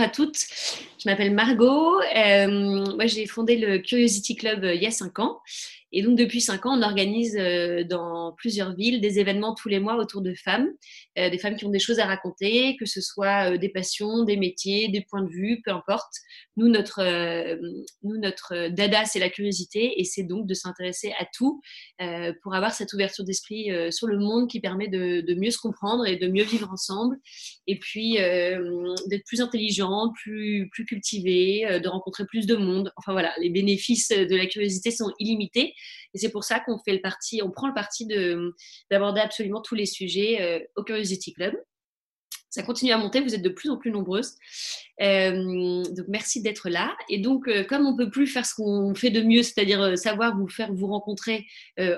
à toutes, je m'appelle Margot. Euh, moi, j'ai fondé le Curiosity Club euh, il y a cinq ans et donc, depuis cinq ans, on organise euh, dans plusieurs villes des événements tous les mois autour de femmes, euh, des femmes qui ont des choses à raconter, que ce soit euh, des passions, des métiers, des points de vue, peu importe. Nous, notre, nous, notre dada, c'est la curiosité et c'est donc de s'intéresser à tout pour avoir cette ouverture d'esprit sur le monde qui permet de, de, mieux se comprendre et de mieux vivre ensemble et puis d'être plus intelligent, plus, plus cultivé, de rencontrer plus de monde. Enfin voilà, les bénéfices de la curiosité sont illimités. Et c'est pour ça qu'on fait le parti, on prend le parti d'aborder absolument tous les sujets euh, au Curiosity Club. Ça continue à monter, vous êtes de plus en plus nombreuses. Euh, donc merci d'être là. Et donc, euh, comme on peut plus faire ce qu'on fait de mieux, c'est-à-dire savoir vous faire vous rencontrer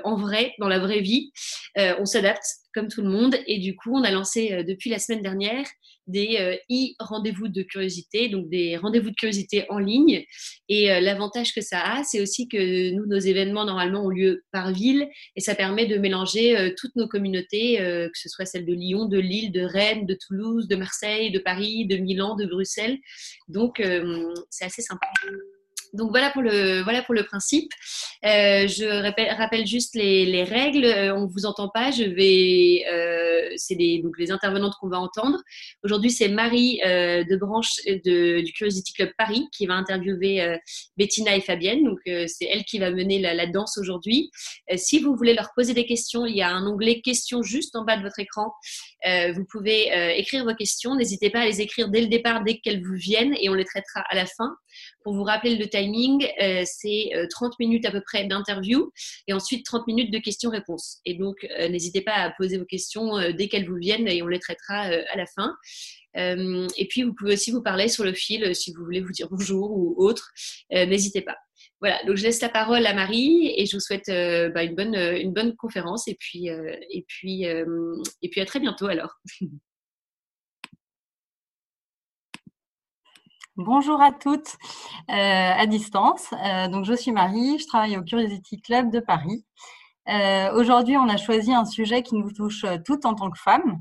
en vrai, dans la vraie vie, on s'adapte comme tout le monde. Et du coup, on a lancé depuis la semaine dernière des euh, e-rendez-vous de curiosité, donc des rendez-vous de curiosité en ligne. Et euh, l'avantage que ça a, c'est aussi que nous, nos événements normalement ont lieu par ville et ça permet de mélanger euh, toutes nos communautés, que ce soit celles de Lyon, de Lille, de Rennes, de Toulouse, de Marseille, de Paris, de Milan, de Bruxelles. Donc, c'est assez sympa. Donc voilà pour le, voilà pour le principe. Euh, je rappelle, juste les, les, règles. Euh, on ne vous entend pas. Je vais, euh, c'est les, donc les intervenantes qu'on va entendre. Aujourd'hui, c'est Marie de branche de, du Curiosity Club Paris qui va interviewer Bettina et Fabienne. Donc c'est elle qui va mener la, la danse aujourd'hui. si vous voulez leur poser des questions, il y a un onglet questions juste en bas de votre écran. vous pouvez écrire vos questions. N'hésitez pas à les écrire dès le départ, dès qu'elles vous viennent, et on les traitera à la fin. Pour vous rappeler le timing, euh, c'est 30 euh, minutes à peu près d'interview et ensuite 30 minutes de questions-réponses. Et donc, euh, n'hésitez pas à poser vos questions dès qu'elles vous viennent et on les traitera à la fin. et puis, vous pouvez aussi vous parler sur le fil si vous voulez vous dire bonjour ou autre. N'hésitez pas. Voilà, donc je laisse la parole à Marie et je vous souhaite bah, une, bonne, une bonne conférence et puis, et, puis, et puis à très bientôt alors. Bonjour à toutes euh, à distance. Euh, donc, je suis Marie, je travaille au Curiosity Club de Paris. Euh, Aujourd'hui, on a choisi un sujet qui nous touche toutes en tant que femmes.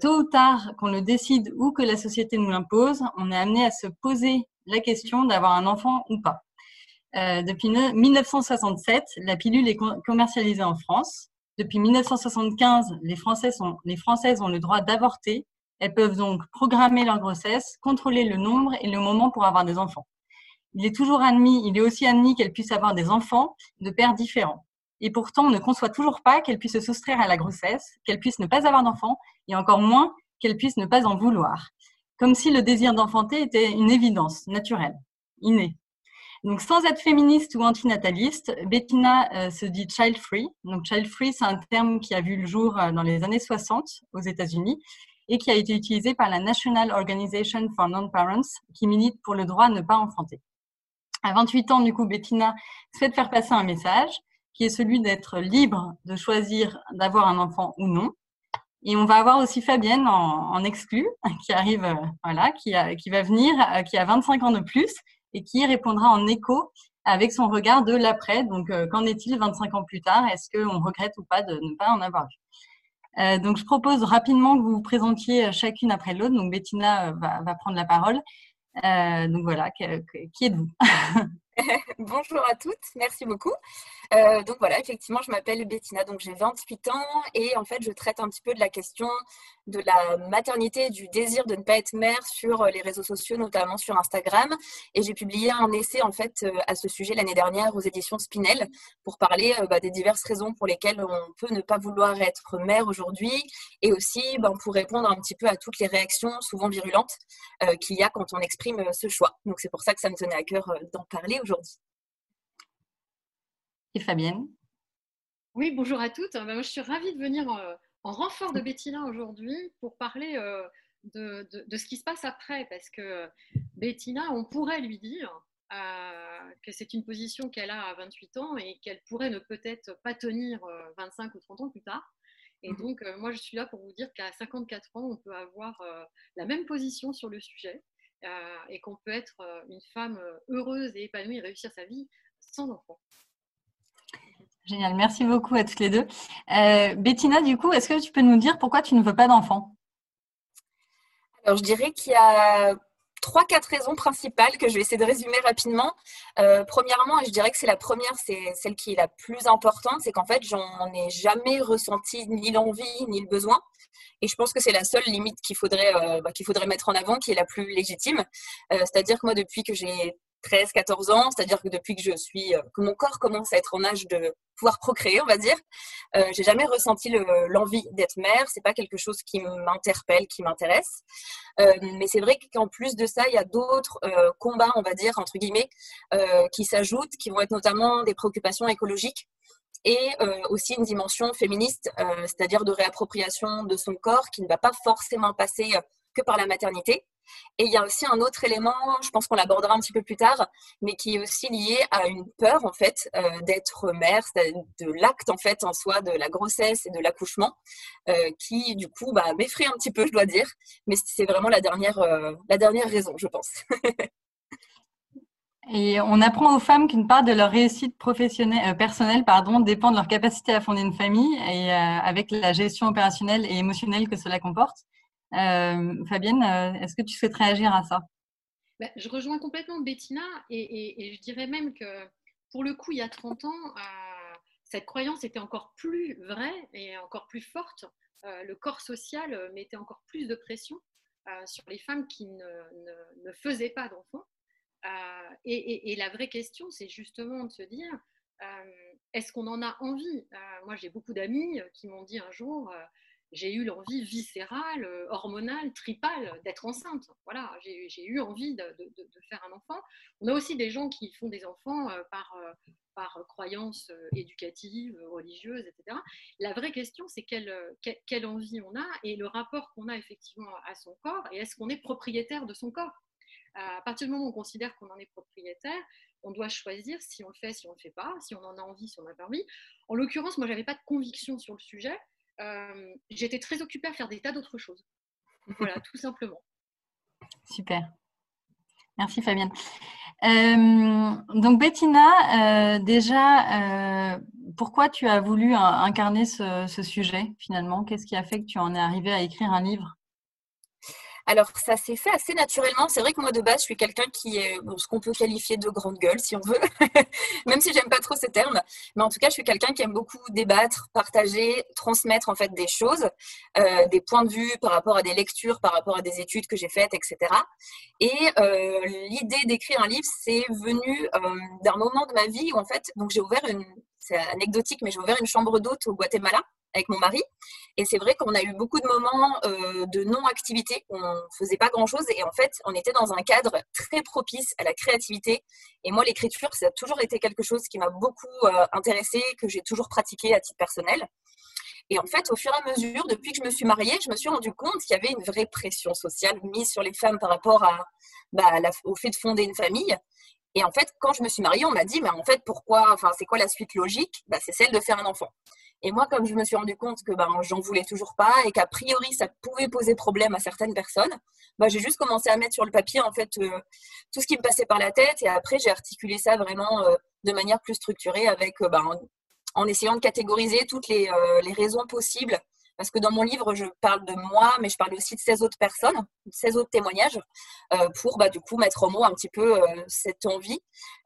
Tôt ou tard, qu'on le décide ou que la société nous l'impose, on est amené à se poser la question d'avoir un enfant ou pas. Depuis 1967, la pilule est commercialisée en France. Depuis 1975, les, Français sont, les Françaises ont le droit d'avorter elles peuvent donc programmer leur grossesse, contrôler le nombre et le moment pour avoir des enfants. Il est toujours admis, il est aussi admis qu'elles puissent avoir des enfants de pères différents. Et pourtant, on ne conçoit toujours pas qu'elles puissent se soustraire à la grossesse, qu'elles puissent ne pas avoir d'enfants, et encore moins qu'elles puissent ne pas en vouloir. Comme si le désir d'enfanter était une évidence naturelle, innée. Donc, sans être féministe ou antinataliste, Bettina euh, se dit child free. Donc, child free, c'est un terme qui a vu le jour euh, dans les années 60 aux États-Unis et qui a été utilisé par la National Organization for Non-Parents, qui milite pour le droit à ne pas enfanter. À 28 ans, du coup, Bettina souhaite faire passer un message qui est celui d'être libre de choisir d'avoir un enfant ou non. Et on va avoir aussi Fabienne en, en exclu, qui arrive, euh, voilà, qui, va venir, euh, qui a 25 ans de plus et qui répondra en écho avec son regard de l'après. Donc, euh, qu'en est-il 25 ans plus tard? Est-ce qu'on regrette ou pas de ne pas en avoir eu? Euh, donc, je propose rapidement que vous vous présentiez euh, chacune après l'autre. Donc, Bettina euh, va, va, prendre la parole. donc, voilà, qui êtes-vous? Bonjour à toutes, merci beaucoup. Euh, donc voilà, effectivement, je m'appelle Bettina, donc j'ai 28 ans et en fait, je traite un petit peu de la question de la maternité du désir de ne pas être mère sur les réseaux sociaux, notamment sur Instagram. Et j'ai publié un essai en fait euh, à ce sujet l'année dernière aux éditions Spinel pour parler euh, bah, des diverses raisons pour lesquelles on peut ne pas vouloir être mère aujourd'hui et aussi bah, pour répondre un petit peu à toutes les réactions souvent virulentes qu'il y a quand on exprime ce choix. Donc c'est pour ça que ça me tenait à cœur d'en parler aujourd'hui. Et Fabienne? Oui, bonjour à toutes. Ben, moi, je suis ravie de venir euh, en, renfort de Bettina aujourd'hui pour parler euh, de, ce qui se passe après. Parce que Bettina, on pourrait lui dire euh, que c'est une position qu'elle a à 28 ans et qu'elle pourrait ne peut-être pas tenir 25 ou 30 ans plus tard. Et mmh. donc, moi, je suis là pour vous dire qu'à 54 ans, on peut avoir la même position sur le sujet et qu'on peut être une femme heureuse et épanouie et réussir sa vie sans enfant. Génial, merci beaucoup à toutes les deux. Euh, Bettina, du coup, est-ce que tu peux nous dire pourquoi tu ne veux pas d'enfant? Alors, je dirais qu'il y a trois, quatre raisons principales que je vais essayer de résumer rapidement. Euh, premièrement, et je dirais que c'est la première, c'est celle qui est la plus importante, c'est qu'en fait, j'en ai jamais ressenti ni l'envie ni le besoin. Et je pense que c'est la seule limite qu'il faudrait, euh, bah, qu'il faudrait mettre en avant, qui est la plus légitime. C'est-à-dire que moi, depuis que j'ai 13, 14 ans, c'est-à-dire que depuis que je suis, euh, que mon corps commence à être en âge de pouvoir procréer, on va dire, euh, j'ai jamais ressenti l'envie d'être mère. C'est pas quelque chose qui m'interpelle, qui m'intéresse. Euh, mais c'est vrai qu'en plus de ça, il y a d'autres combats, on va dire entre guillemets, qui s'ajoutent, qui vont être notamment des préoccupations écologiques et aussi une dimension féministe, c'est-à-dire de réappropriation de son corps qui ne va pas forcément passer que par la maternité. Et il y a aussi un autre élément, je pense qu'on l'abordera un petit peu plus tard, mais qui est aussi lié à une peur en fait euh, d'être mère, de l'acte en fait en soi de la grossesse et de l'accouchement, euh, qui du coup bah, m'effraie un petit peu, je dois dire. Mais c'est vraiment la dernière, euh, la dernière raison, je pense. Et on apprend aux femmes qu'une part de leur réussite professionnelle, personnelle pardon, dépend de leur capacité à fonder une famille et avec la gestion opérationnelle et émotionnelle que cela comporte. Euh, Fabienne, euh, est-ce que tu souhaiterais réagir à ça? Ben, Je rejoins complètement Bettina et, je dirais même que pour le coup, il y a 30 ans, euh, cette croyance était encore plus vraie et encore plus forte. le corps social mettait encore plus de pression sur les femmes qui ne, ne, faisaient pas d'enfants. Et, et, la vraie question, c'est justement de se dire, est-ce qu'on en a envie? Moi, j'ai beaucoup d'amis qui m'ont dit un jour, j'ai eu l'envie viscérale, euh, hormonale, tripale d'être enceinte. Voilà, j'ai eu envie de, faire un enfant. On a aussi des gens qui font des enfants euh, par, euh, par croyances éducatives, religieuses, etc. La vraie question, c'est quelle, quelle, envie on a et le rapport qu'on a effectivement à son corps et est-ce qu'on est propriétaire de son corps. À partir du moment où on considère qu'on en est propriétaire, on doit choisir si on le fait, si on ne le fait pas, si on en a envie, si on n'a pas envie. En l'occurrence, moi, je n'avais pas de conviction sur le sujet. Euh, j'étais très occupée à faire des tas d'autres choses. Voilà, tout simplement. Super. Merci Fabienne. Euh, donc Bettina, euh, déjà, pourquoi tu as voulu incarner ce, ce sujet finalement? Qu'est-ce qui a fait que tu en es arrivée à écrire un livre? Alors, ça s'est fait assez naturellement. C'est vrai que moi, de base, je suis quelqu'un qui est ce qu'on peut qualifier de grande gueule, si on veut, même si j'aime pas trop ce terme. Mais en tout cas, je suis quelqu'un qui aime beaucoup débattre, partager, transmettre en fait des choses, euh, des points de vue par rapport à des lectures, par rapport à des études que j'ai faites, etc. Et euh, l'idée d'écrire un livre, c'est venu euh, d'un moment de ma vie où en fait, donc j'ai ouvert une, c'est anecdotique, mais j'ai ouvert une chambre d'hôte au Guatemala avec mon mari. Et c'est vrai qu'on a eu beaucoup de moments euh, de non-activité, on ne faisait pas grand-chose. Et en fait, on était dans un cadre très propice à la créativité. Et moi, l'écriture, ça a toujours été quelque chose qui m'a beaucoup euh, intéressée, que j'ai toujours pratiqué à titre personnel. Et en fait, au fur et à mesure, depuis que je me suis mariée, je me suis rendu compte qu'il y avait une vraie pression sociale mise sur les femmes par rapport à, bah, au fait de fonder une famille. Et en fait, quand je me suis mariée, on m'a dit, mais en fait, pourquoi, enfin, c'est quoi la suite logique? Bah, C'est celle de faire un enfant. Et moi, comme je me suis rendu compte que ben, j'en voulais toujours pas et qu'a priori ça pouvait poser problème à certaines personnes, ben, j'ai juste commencé à mettre sur le papier en fait euh, tout ce qui me passait par la tête et après j'ai articulé ça vraiment euh, de manière plus structurée avec euh, ben, en, essayant de catégoriser toutes les, les raisons possibles parce que dans mon livre, je parle de moi, mais je parle aussi de 16 autres personnes, 16 autres témoignages, euh, pour bah, du coup mettre en mots un petit peu euh, cette envie.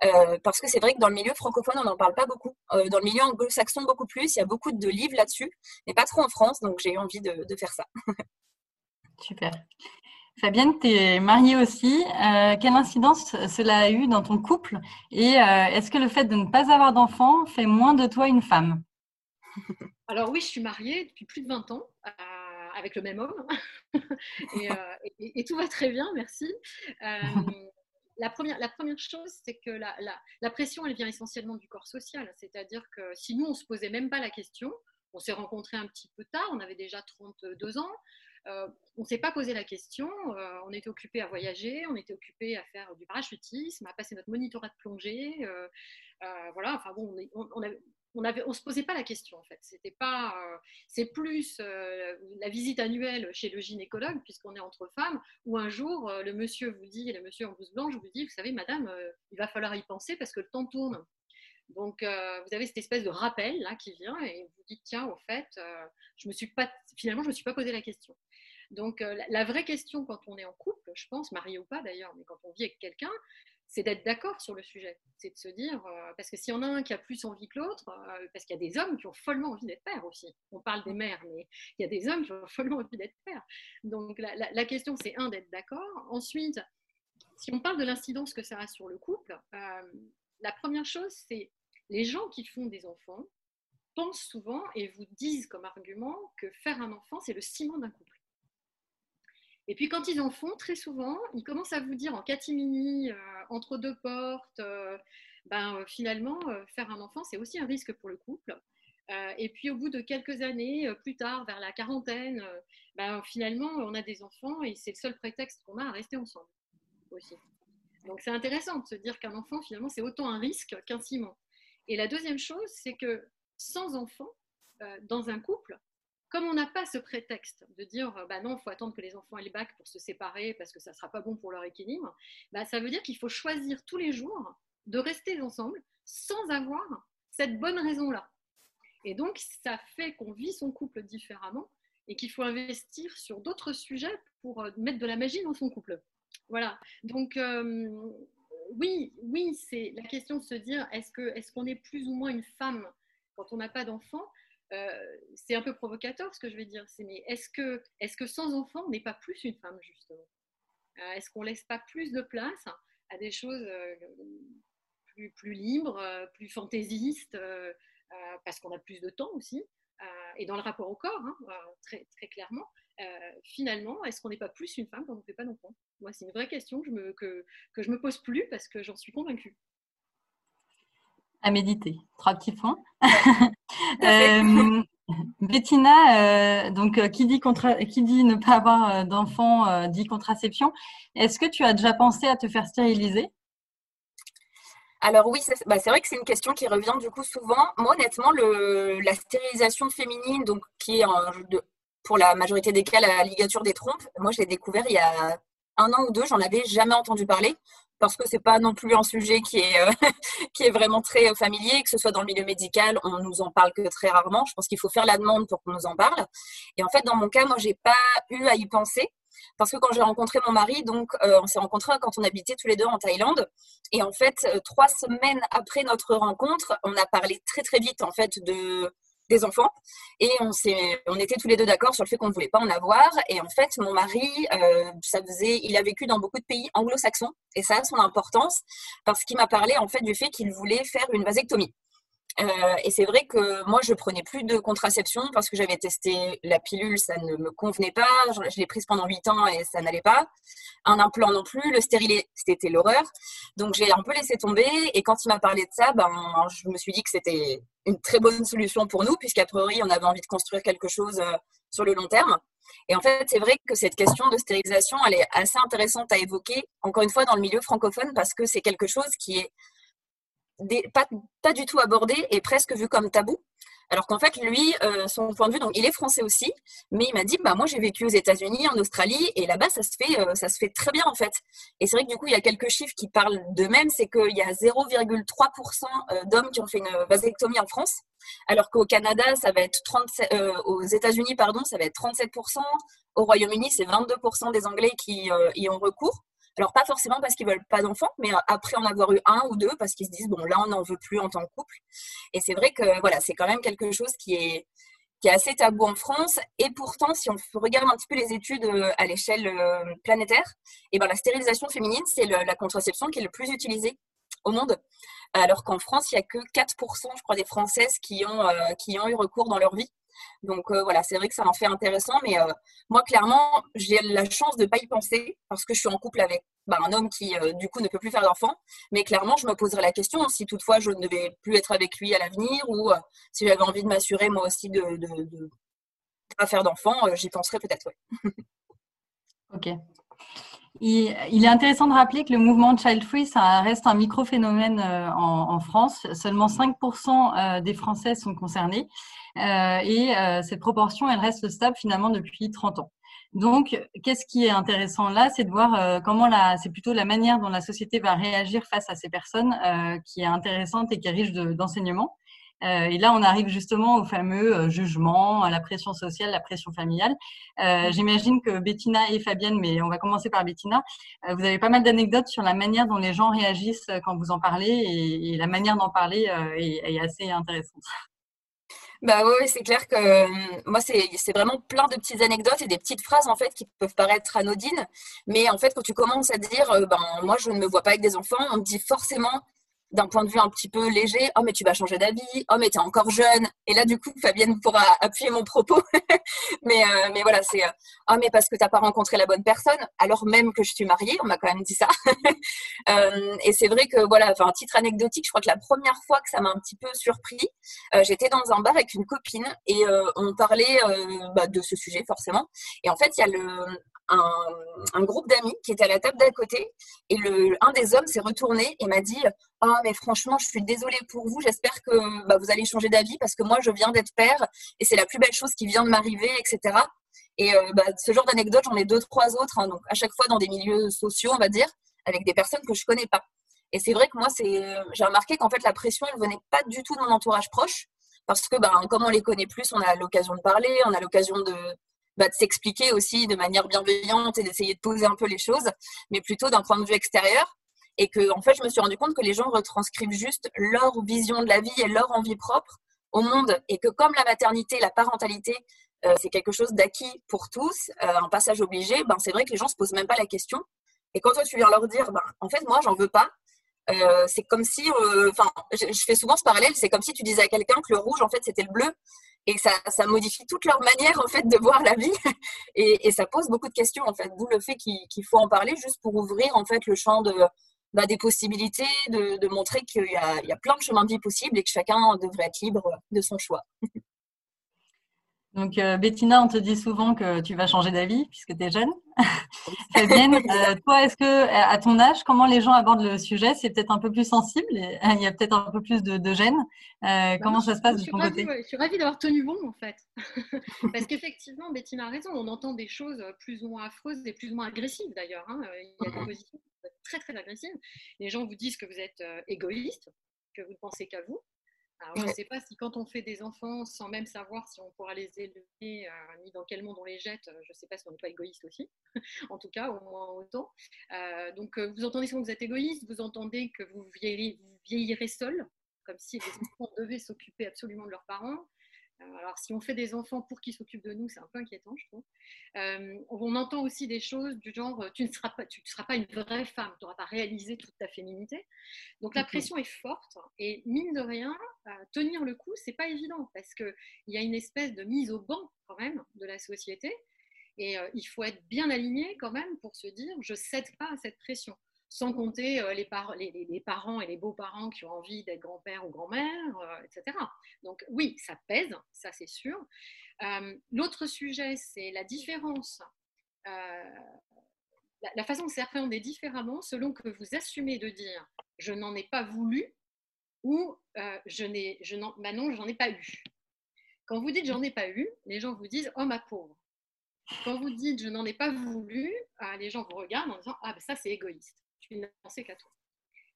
Euh, parce que c'est vrai que dans le milieu francophone, on n'en parle pas beaucoup. dans le milieu anglo-saxon, beaucoup plus. Il y a beaucoup de livres là-dessus, mais pas trop en France, donc j'ai eu envie de, de faire ça. Super. Fabienne, tu es mariée aussi. quelle incidence cela a eu dans ton couple? Et est-ce que le fait de ne pas avoir d'enfant fait moins de toi une femme? Alors oui, je suis mariée depuis plus de 20 ans euh, avec le même homme euh, et, tout va très bien, merci. Euh, la, première, chose, c'est que la, pression, elle vient essentiellement du corps social. C'est-à-dire que si nous, on ne se posait même pas la question, on s'est rencontrés un petit peu tard, on avait déjà 32 ans, on ne s'est pas posé la question, on était occupé à voyager, on était occupé à faire du parachutisme, à passer notre monitorat de plongée. voilà, enfin bon, on, on, on ne se posait pas la question en fait. C'était pas, euh, c'est plus euh, la visite annuelle chez le gynécologue puisqu'on est entre femmes où un jour euh, le monsieur vous dit, le monsieur en blouse blanche vous dit, vous savez madame, il va falloir y penser parce que le temps tourne. Donc vous avez cette espèce de rappel là qui vient et vous dites tiens au fait, je me suis pas, finalement je me suis pas posé la question. Donc, la vraie question quand on est en couple, je pense, marié ou pas d'ailleurs, mais quand on vit avec quelqu'un, c'est d'être d'accord sur le sujet. C'est de se dire, euh, parce que s'il y en a un qui a plus envie que l'autre, euh, parce qu'il y a des hommes qui ont follement envie d'être pères aussi. On parle des mères, mais il y a des hommes qui ont follement envie d'être pères. Donc la, question, c'est un, d'être d'accord. Ensuite, si on parle de l'incidence que ça a sur le couple, euh, la première chose, c'est les gens qui font des enfants pensent souvent et vous disent comme argument que faire un enfant, c'est le ciment d'un couple. Et puis quand ils en font, très souvent, ils commencent à vous dire en catimini, euh, entre deux portes, euh, ben, euh, finalement, faire un enfant, c'est aussi un risque pour le couple. et puis au bout de quelques années, plus tard, vers la quarantaine, ben, finalement, on a des enfants et c'est le seul prétexte qu'on a à rester ensemble aussi. Donc c'est intéressant de se dire qu'un enfant, finalement, c'est autant un risque qu'un ciment. Et la deuxième chose, c'est que sans enfant, dans un couple, comme on n'a pas ce prétexte de dire bah non, il faut attendre que les enfants aient le bac pour se séparer parce que ça ne sera pas bon pour leur équilibre, bah ça veut dire qu'il faut choisir tous les jours de rester ensemble sans avoir cette bonne raison-là. Et donc, ça fait qu'on vit son couple différemment et qu'il faut investir sur d'autres sujets pour euh, mettre de la magie dans son couple. Voilà. Donc, euh, oui, oui, c'est la question de se dire est-ce qu'on est, qu'on est plus ou moins une femme quand on n'a pas d'enfant? Euh, c'est un peu provocateur ce que je vais dire, c'est mais est-ce que, est que sans enfant, on n'est pas plus une femme, justement? Euh, Est-ce qu'on laisse pas plus de place à des choses euh, plus, plus libres, plus fantaisistes, parce qu'on a plus de temps aussi, et dans le rapport au corps, hein, très, très clairement, finalement, est-ce qu'on n'est pas plus une femme quand on ne fait pas d'enfant? Moi, c'est une vraie question que je, me, que, que je me pose plus parce que j'en suis convaincue à méditer. Trois petits points. euh, Bettina, euh, donc euh, qui dit, qui dit ne pas avoir d'enfant dit contraception. Est-ce que tu as déjà pensé à te faire stériliser? Alors oui, bah, c'est vrai que c'est une question qui revient du coup souvent. Moi, honnêtement, le, la stérilisation féminine, donc qui est pour la majorité des cas la ligature des trompes, moi je l'ai découvert il y a un an ou deux, j'en avais jamais entendu parler parce que c'est pas non plus un sujet qui est euh, qui est vraiment très euh, familier, que ce soit dans le milieu médical, on nous en parle que très rarement. Je pense qu'il faut faire la demande pour qu'on nous en parle. Et en fait, dans mon cas, moi, j'ai pas eu à y penser parce que quand j'ai rencontré mon mari, donc euh, on s'est rencontrés quand on habitait tous les deux en Thaïlande. Et en fait, trois semaines après notre rencontre, on a parlé très très vite en fait de des enfants. Et on, on était tous les deux d'accord sur le fait qu'on ne voulait pas en avoir. Et en fait, mon mari, euh, ça faisait, il a vécu dans beaucoup de pays anglo-saxons. Et ça a son importance parce qu'il m'a parlé en fait du fait qu'il voulait faire une vasectomie. Euh, et c'est vrai que moi, je prenais plus de contraception parce que j'avais testé la pilule, ça ne me convenait pas. Je, l'ai prise pendant 8 ans et ça n'allait pas. Un implant non plus, le stérilet, c'était l'horreur. Donc j'ai un peu laissé tomber. Et quand il m'a parlé de ça, ben, je me suis dit que c'était une très bonne solution pour nous, puisqu'à priori, on avait envie de construire quelque chose euh, sur le long terme. Et en fait, c'est vrai que cette question de stérilisation, elle est assez intéressante à évoquer, encore une fois, dans le milieu francophone, parce que c'est quelque chose qui est pas, du tout abordé et presque vu comme tabou. Alors qu'en fait, lui, euh, son point de vue, donc il est français aussi, mais il m'a dit, bah moi j'ai vécu aux États-Unis, en Australie, et là-bas ça se fait, euh, ça se fait très bien en fait. Et c'est vrai que du coup, il y a quelques chiffres qui parlent d'eux-mêmes, c'est qu'il y a 0,3% euh, d'hommes qui ont fait une vasectomie en France, alors qu'au Canada, ça va être 37, aux États-Unis, pardon, ça va être 37%, au Royaume-Uni, c'est 22% des Anglais qui y ont recours. Alors, pas forcément parce qu'ils veulent pas d'enfants, mais euh, après en avoir eu un ou deux, parce qu'ils se disent, bon, là, on n'en veut plus en tant que couple. Et c'est vrai que, voilà, c'est quand même quelque chose qui est, assez tabou en France. Et pourtant, si on regarde un petit peu les études euh, à l'échelle euh, planétaire, et eh ben, la stérilisation féminine, c'est la contraception qui est le plus utilisée au monde. Alors qu'en France, il n'y a que 4%, je crois, des Françaises qui ont eu recours dans leur vie. Donc euh, voilà, c'est vrai que ça en fait intéressant, mais euh, moi clairement, j'ai la chance de ne pas y penser parce que je suis en couple avec bah, un homme qui euh, du coup ne peut plus faire d'enfant. Mais clairement, je me poserai la question si toutefois je ne devais plus être avec lui à l'avenir ou si j'avais envie de m'assurer moi aussi de ne pas faire d'enfant, j'y penserais peut-être. Ouais. ok. Il, est intéressant de rappeler que le mouvement Child Free, ça reste un micro-phénomène en, France. Seulement 5% des Français sont concernés. Euh, et euh, cette proportion, elle reste stable finalement depuis 30 ans. Donc, qu'est-ce qui est intéressant là, c'est de voir euh, comment la, c'est plutôt la manière dont la société va réagir face à ces personnes qui est intéressante et qui est riche d'enseignements. Et là, on arrive justement au fameux jugement, à la pression sociale, la pression familiale. J'imagine que Bettina et Fabienne, mais on va commencer par Bettina, vous avez pas mal d'anecdotes sur la manière dont les gens réagissent quand vous en parlez et, la manière d'en parler est, assez intéressante. Bah oui, c'est clair que euh, moi, c'est vraiment plein de petites anecdotes et des petites phrases en fait qui peuvent paraître anodines. Mais en fait, quand tu commences à dire, euh, ben, moi, je ne me vois pas avec des enfants, on te dit forcément, d'un point de vue un petit peu léger, oh mais tu vas changer d'avis, oh mais tu es encore jeune. Et là du coup Fabienne pourra appuyer mon propos. mais euh, mais voilà, c'est oh mais parce que tu n'as pas rencontré la bonne personne alors même que je suis mariée, on m'a quand même dit ça. euh, et c'est vrai que voilà, enfin titre anecdotique, je crois que la première fois que ça m'a un petit peu surpris, euh, j'étais dans un bar avec une copine et euh, on parlait bah, de ce sujet forcément. Et en fait, il y a le un, groupe d'amis qui était à la table d'à côté et le, un des hommes s'est retourné et m'a dit Ah, mais franchement, je suis désolée pour vous, j'espère que bah, vous allez changer d'avis parce que moi, je viens d'être père et c'est la plus belle chose qui vient de m'arriver, etc. Et euh, bah, ce genre d'anecdote, j'en ai deux, trois autres, hein, donc à chaque fois dans des milieux sociaux, on va dire, avec des personnes que je connais pas. Et c'est vrai que moi, c'est, j'ai remarqué qu'en fait, la pression, elle venait pas du tout de mon entourage proche, parce que, ben, comme on les connaît plus, on a l'occasion de parler, on a l'occasion bah, de s'expliquer aussi de manière bienveillante et d'essayer de poser un peu les choses, mais plutôt d'un point de vue extérieur. Et que, en fait, je me suis rendu compte que les gens retranscrivent juste leur vision de la vie et leur envie propre au monde. Et que comme la maternité, la parentalité, euh, c'est quelque chose d'acquis pour tous, euh, un passage obligé, ben, c'est vrai que les gens se posent même pas la question. Et quand toi, tu viens leur dire, ben, en fait, moi, j'en veux pas, euh, c'est comme si, enfin, je, fais souvent ce parallèle, c'est comme si tu disais à quelqu'un que le rouge, en fait, c'était le bleu, et ça, ça, modifie toute leur manière en fait de voir la vie et ça pose beaucoup de questions en fait d'où le fait qu'il faut en parler juste pour ouvrir en fait le champ de bah, des possibilités de, montrer qu'il y, y, a plein de chemins de vie possibles et que chacun devrait être libre de son choix Donc, euh, Bettina, on te dit souvent que tu vas changer d'avis puisque tu es jeune. Fabienne, euh, toi, est-ce que, à ton âge, comment les gens abordent le sujet? C'est peut-être un peu plus sensible, il y a peut-être un peu plus de, de gêne. Euh, bah, comment ça se passe de ton côté? Je suis ravie d'avoir tenu bon, en fait. Parce qu'effectivement, Bettina a raison, on entend des choses plus ou moins affreuses et plus ou moins agressives d'ailleurs. Hein. Il y a des positions très, très agressives. Les gens vous disent que vous êtes égoïste, que vous ne pensez qu'à vous. Alors, je ne sais pas si quand on fait des enfants, sans même savoir si on pourra les élever, euh, ni dans quel monde on les jette, euh, je ne sais pas si on n'est pas égoïste aussi, en tout cas, au moins autant. Euh, donc, vous entendez que vous êtes égoïste, vous entendez que vous vieillirez seul, comme si les enfants devaient s'occuper absolument de leurs parents. Euh, alors, si on fait des enfants pour qu'ils s'occupent de nous, c'est un peu inquiétant, je trouve. Euh, on entend aussi des choses du genre euh, tu ne seras pas, tu ne seras pas une vraie femme, tu n'auras pas réalisé toute ta féminité. Donc, la pression est forte et mine de rien, tenir le coup, c'est pas évident parce qu'il y a une espèce de mise au banc quand même de la société et il faut être bien aligné quand même pour se dire je cède pas à cette pression sans compter euh, les, parents et les beaux-parents qui ont envie d'être grand-père ou grand-mère, euh, etc. Donc oui, ça pèse, ça c'est sûr. Euh, l'autre sujet, c'est la différence, la, façon de s'appréhender différemment selon que vous assumez de dire je n'en ai pas voulu ou je je n'en, bah ai pas eu. Quand vous dites j'en ai pas eu, les gens vous disent oh ma pauvre. Quand vous dites je n'en ai pas voulu, les gens vous regardent en disant ah ben ça c'est égoïste qu'à toi.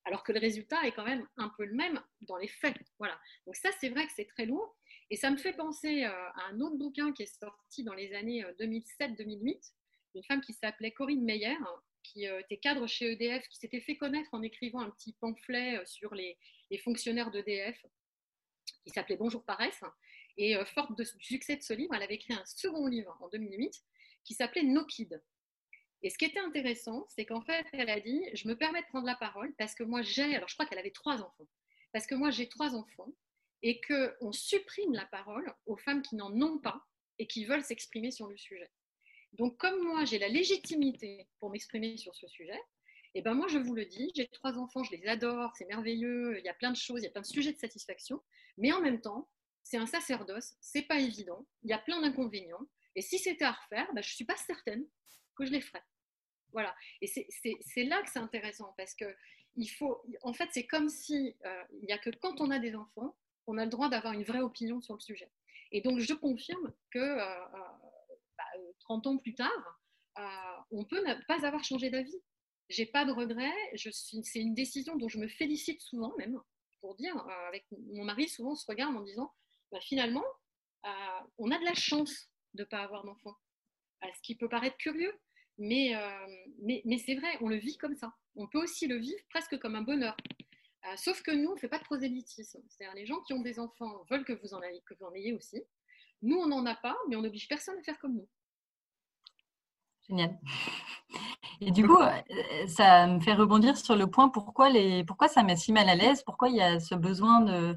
Alors que le résultat est quand même un peu le même dans les faits. Voilà. Donc ça, c'est vrai que c'est très lourd. Et ça me fait penser euh, à un autre bouquin qui est sorti dans les années 2007-2008, euh, une femme qui s'appelait Corinne Meyer, qui euh, était cadre chez EDF, qui s'était fait connaître en écrivant un petit pamphlet sur les, fonctionnaires d'EDF, qui s'appelait Bonjour Paresse. Et forte du succès de ce livre, elle avait écrit un second livre en 2008 qui s'appelait No Kid. Et ce qui était intéressant, c'est qu'en fait, elle a dit, je me permets de prendre la parole parce que moi j'ai, alors je crois qu'elle avait trois enfants, parce que moi j'ai trois enfants et qu'on supprime la parole aux femmes qui n'en ont pas et qui veulent s'exprimer sur le sujet. Donc comme moi j'ai la légitimité pour m'exprimer sur ce sujet, et eh ben moi je vous le dis, j'ai trois enfants, je les adore, c'est merveilleux, il y a plein de choses, il y a plein de sujets de satisfaction, mais en même temps, c'est un sacerdoce, c'est pas évident, il y a plein d'inconvénients, et si c'était à refaire, ben, je ne suis pas certaine que je les ferai. Voilà. Et c'est là que c'est intéressant parce que il faut, en fait, c'est comme si euh, il n'y a que quand on a des enfants, on a le droit d'avoir une vraie opinion sur le sujet. Et donc, je confirme que 30 euh, euh, bah, ans plus tard, on peut pas avoir changé d'avis. J'ai pas de regrets. C'est une décision dont je me félicite souvent même pour dire, avec mon mari, souvent on se regarde en disant, bah, finalement, on a de la chance de ne pas avoir d'enfant. ce qui peut paraître curieux, mais, mais, c'est vrai, on le vit comme ça. On peut aussi le vivre presque comme un bonheur. sauf que nous, on ne fait pas de prosélytisme. C'est-à-dire les gens qui ont des enfants veulent que vous en ayez, que vous en ayez aussi. Nous, on n'en a pas, mais on n'oblige personne à faire comme nous. Génial. Et du coup, euh, ça me fait rebondir sur le point pourquoi, les, pourquoi ça met si mal à l'aise, pourquoi il y a ce besoin de,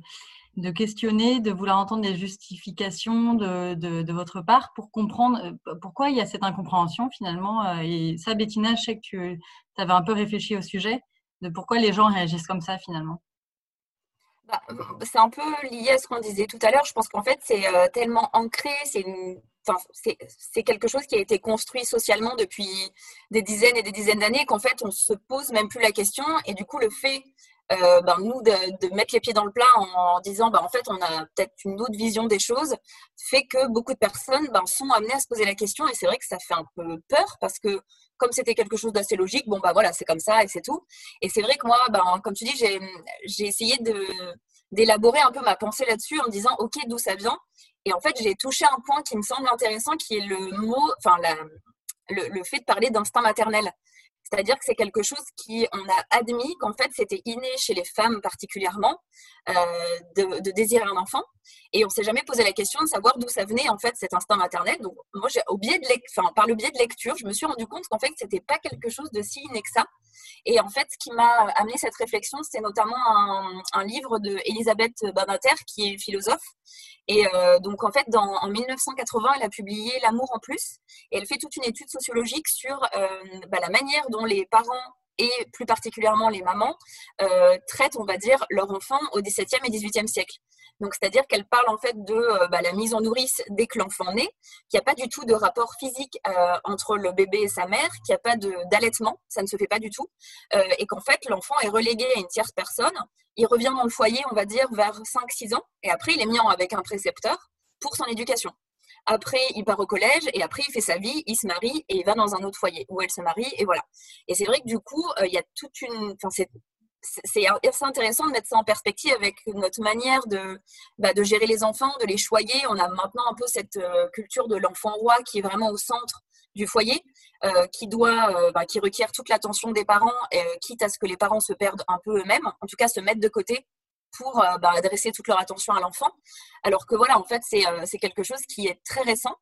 de questionner, de vouloir entendre des justifications de, de, votre part pour comprendre euh, pourquoi il y a cette incompréhension finalement. Euh, et ça, Bettina, je sais que tu avais un peu réfléchi au sujet de pourquoi les gens réagissent comme ça finalement. Bah, c'est un peu lié à ce qu'on disait tout à l'heure. Je pense qu'en fait, c'est tellement ancré, c'est c'est quelque chose qui a été construit socialement depuis des dizaines et des dizaines d'années qu'en fait on se pose même plus la question et du coup le fait euh, ben, nous de, mettre les pieds dans le plat en, disant ben, en fait on a peut-être une autre vision des choses fait que beaucoup de personnes ben, sont amenées à se poser la question. Et c'est vrai que ça fait un peu peur parce que comme c'était quelque chose d'assez logique bon bah voilà c'est comme ça et c'est tout. Et c'est vrai que moi ben, comme tu dis j'ai essayé d'élaborer un peu ma pensée là-dessus en disant ok d'où ça vient? Et en fait, j'ai touché un point qui me semble intéressant, qui est le mot, enfin, le, fait de parler d'instinct maternel. C'est-à-dire que c'est quelque chose qui, on a admis qu'en fait, c'était inné chez les femmes particulièrement euh, de, désirer un enfant. Et on s'est jamais posé la question de savoir d'où ça venait, en fait, cet instinct maternel. Donc, moi, au biais de enfin, par le biais de lecture, je me suis rendu compte qu'en fait, c'était pas quelque chose de si inné que ça. Et en fait, ce qui m'a amené cette réflexion, c'est notamment un, livre de Elisabeth Badinter, qui est philosophe. Et euh, donc, en fait, en 1980, elle a publié L'amour en plus. Et elle fait toute une étude sociologique sur euh, bah, la manière dont les parents et plus particulièrement les mamans euh, traitent, on va dire, leurs enfants au XVIIe et XVIIIe siècle. Donc, c'est-à-dire qu'elle parle en fait de euh, bah, la mise en nourrice dès que l'enfant naît, qu'il n'y a pas du tout de rapport physique euh, entre le bébé et sa mère, qu'il n'y a pas d'allaitement, ça ne se fait pas du tout, et qu'en fait, l'enfant est relégué à une tierce personne. Il revient dans le foyer, on va dire, vers 5-6 ans, et après, il est mis avec un précepteur pour son éducation. Après, il part au collège et après, il fait sa vie, il se marie et il va dans un autre foyer où elle se marie et voilà. Et c'est vrai que du coup, il y a toute une, enfin, c'est assez intéressant de mettre ça en perspective avec notre manière de, bah, de gérer les enfants, de les choyer. On a maintenant un peu cette euh, culture de l'enfant roi qui est vraiment au centre du foyer, euh, qui doit, euh, bah, qui requiert toute l'attention des parents, quitte à ce que les parents se perdent un peu eux-mêmes, en tout cas se mettre de côté pour bah, adresser toute leur attention à l'enfant. Alors que voilà, en fait, c'est quelque chose qui est très récent